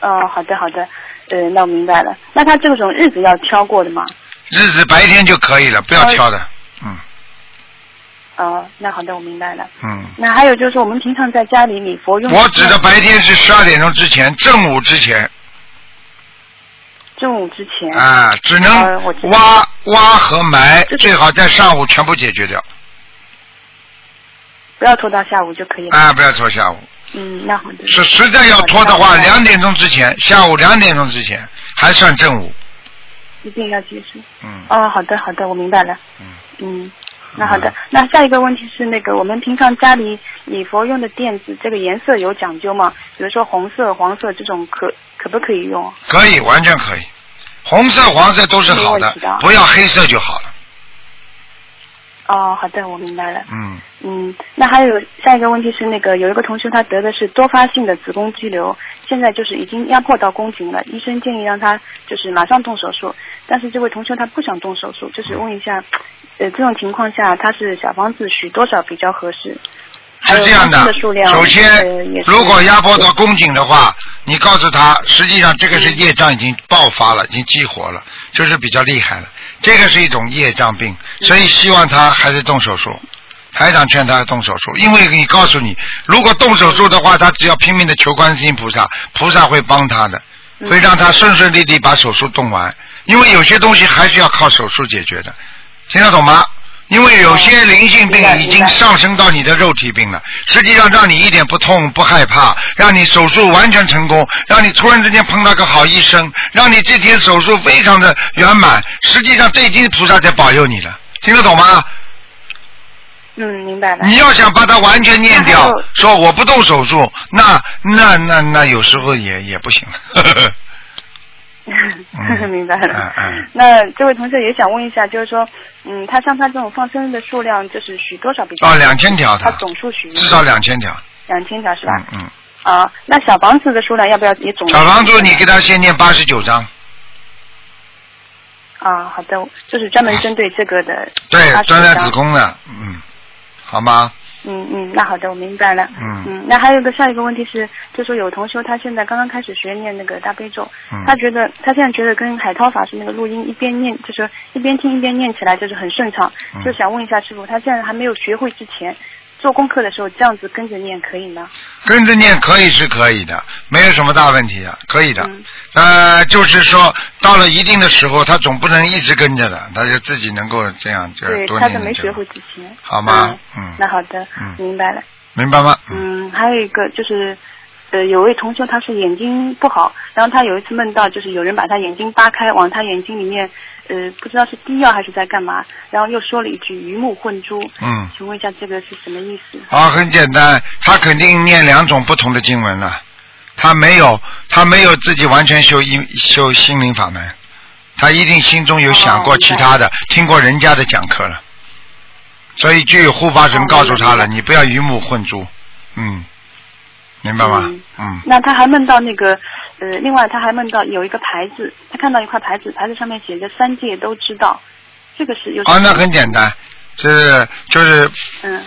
哦，好的好的，呃，那我明白了。那他这种日子要挑过的吗？日子白天就可以了，不要挑的。哦，那好的，我明白了。嗯，那还有就是我们平常在家里礼佛用。我指的白天是十二点钟之前，正午之前正午之前。啊，只能挖挖和埋，最好在上午全部解决掉不要拖到下午就可以了。啊，不要拖下午。嗯，那好的。是实在要拖的话，两点钟之前，下午两点钟之前还算正午。一定要结束。嗯。哦，好的好的，我明白了。嗯。嗯那好的，那下一个问题是那个我们平常家里礼佛用的垫子，这个颜色有讲究吗？比如说红色、黄色这种可可不可以用？可以，完全可以。红色、黄色都是好的不要黑色就好了。哦，好的，我明白了。嗯，嗯，那还有下一个问题是那个有一个同学他得的是多发性的子宫肌瘤，现在就是已经压迫到宫颈了，医生建议让他就是马上动手术，但是这位同学他不想动手术，就是问一下，呃，这种情况下他是小房子许多少比较合适？是这样的首先如果压迫到宫颈的话，你告诉他，实际上这个是业障已经爆发了，已经激活了，就是比较厉害了。这个是一种业障病，所以希望他还是动手术。台长劝他动手术，因为你告诉你，如果动手术的话，他只要拼命的求观世音菩萨，菩萨会帮他的，会让他顺顺利利把手术动完。因为有些东西还是要靠手术解决的，听得懂吗？因为有些灵性病已经上升到你的肉体病了，实际上让你一点不痛不害怕，让你手术完全成功，让你突然之间碰到个好医生，让你这天手术非常的圆满。实际上这已经菩萨在保佑你了，听得懂吗？嗯，明白了。你要想把它完全念掉说我不动手术，那那那那有时候也也不行了。明白了。嗯嗯那这位同学也想问一下，就是说，嗯，他像他这种放生的数量，就是许多少比较？哦2000条的他总数许至少两千条。两千条是吧？嗯。啊，那小房子的数量要不要也总？小房子你给他先念八十九章，啊，好的，就是专门针对这个的。对89，钻在子宫的，嗯，好吗？嗯嗯，那好的，我明白了。嗯。嗯，那还有一个下一个问题是，就说有同修他现在刚刚开始学念那个大悲咒，嗯。他觉得他现在觉得跟海涛法师那个录音一边念，就是一边听一边念起来就是很顺畅，嗯。就想问一下师傅，他现在还没有学会之前，做功课的时候这样子跟着念可以吗？跟着念可以是可以的，没有什么大问题的，可以的。嗯呃，就是说到了一定的时候，他总不能一直跟着的，他就自己能够这样就对，多他在念念就没学会之前。好吗？嗯，那好的，嗯明白了。明白吗？嗯，还有一个就是，呃，有位同学他是眼睛不好，然后他有一次梦到就是有人把他眼睛扒开，往他眼睛里面，呃，不知道是低药还是在干嘛，然后又说了一句鱼目混珠。嗯。请问一下这个是什么意思？啊，很简单，他肯定念两种不同的经文了，他没有，他没有自己完全修一修心灵法门，他一定心中有想过其他的，听过人家的讲课了，所以就有护法神告诉他了，你不要鱼目混珠，嗯，明白吗？嗯，那他还梦到那个，呃，另外他还梦到有一个牌子，他看到一块牌子，牌子上面写着三界都知道，这个是有啊，那很简单，是就是嗯。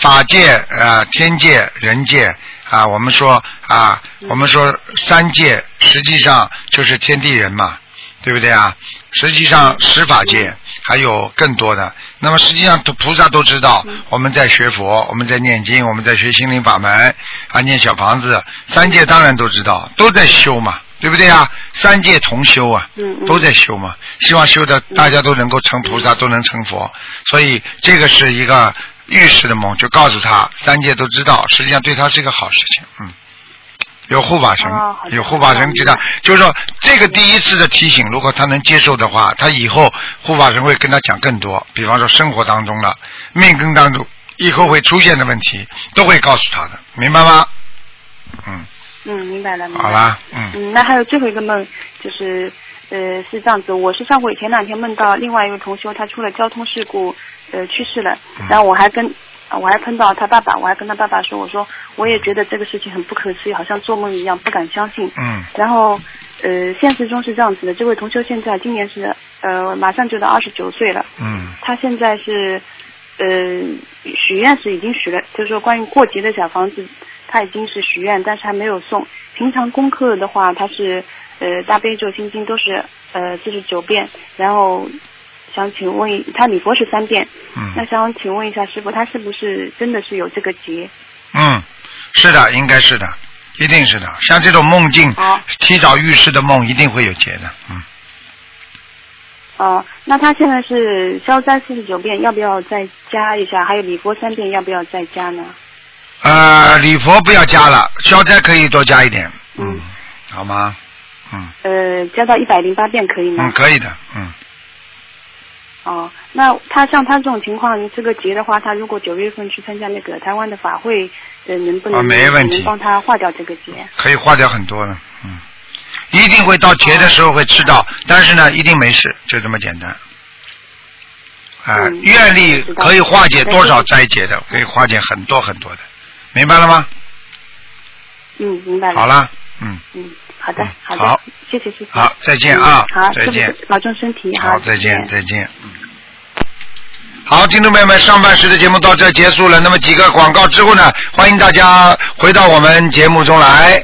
法界啊、天界、人界啊，我们说啊，我们说三界实际上就是天地人嘛，对不对啊？实际上十法界还有更多的。那么实际上都菩萨都知道，我们在学佛，我们在念经，我们在学心灵法门啊，念小房子，三界当然都知道，都在修嘛，对不对啊？三界同修啊，都在修嘛，希望修的大家都能够成菩萨，都能成佛，所以这个是一个预示的梦，就告诉他三界都知道，实际上对他是一个好事情，嗯。有护法神，有护法神知道，就是说这个第一次的提醒，如果他能接受的话，他以后护法神会跟他讲更多，比方说生活当中的、命根当中以后会出现的问题，都会告诉他的，明白吗？嗯，嗯，明白了，明白了。好啦，嗯，嗯，那还有最后一个梦，就是呃是这样子，我是上回前两天梦到另外一位同修，他出了交通事故，呃去世了，嗯然后我还跟。啊我还碰到他爸爸，我还跟他爸爸说，我说我也觉得这个事情很不可思议，好像做梦一样，不敢相信。嗯然后，呃，现实中是这样子的，这位同修现在今年是呃马上就到二十九岁了，嗯他现在是呃许愿是已经许了，就是说关于过节的小房子，他已经是许愿，但是还没有送。平常功课的话，他是呃大悲咒心经都是呃四十九遍，然后想请问一他礼佛是三遍，嗯那想请问一下师傅，他是不是真的是有这个结？嗯，是的，应该是的，一定是的。像这种梦境，提早预示的梦，一定会有结的。嗯，哦，那他现在是消灾四十九遍，要不要再加一下？还有礼佛三遍，要不要再加呢？呃，礼佛不要加了，消灾可以多加一点。嗯，好吗？嗯呃，加到一百零八遍可以吗？嗯，可以的。嗯，哦，那他像他这种情况，这个结的话，他如果九月份去参加那个台湾的法会，呃，能不能、啊没问题能帮他化掉这个结？可以化掉很多了。嗯，一定会到结的时候会吃到，但是呢，一定没事，就这么简单。啊、嗯愿力可以化解多少灾劫的，可以化解很多很多的，明白了吗？嗯，明白了。好了，嗯，嗯，好的，好的，好谢谢师傅。好再见啊嗯好，再见保重身体，好，再见见，。再见。嗯好，听众朋友们，上半时的节目到这结束了。那么几个广告之后呢，欢迎大家回到我们节目中来。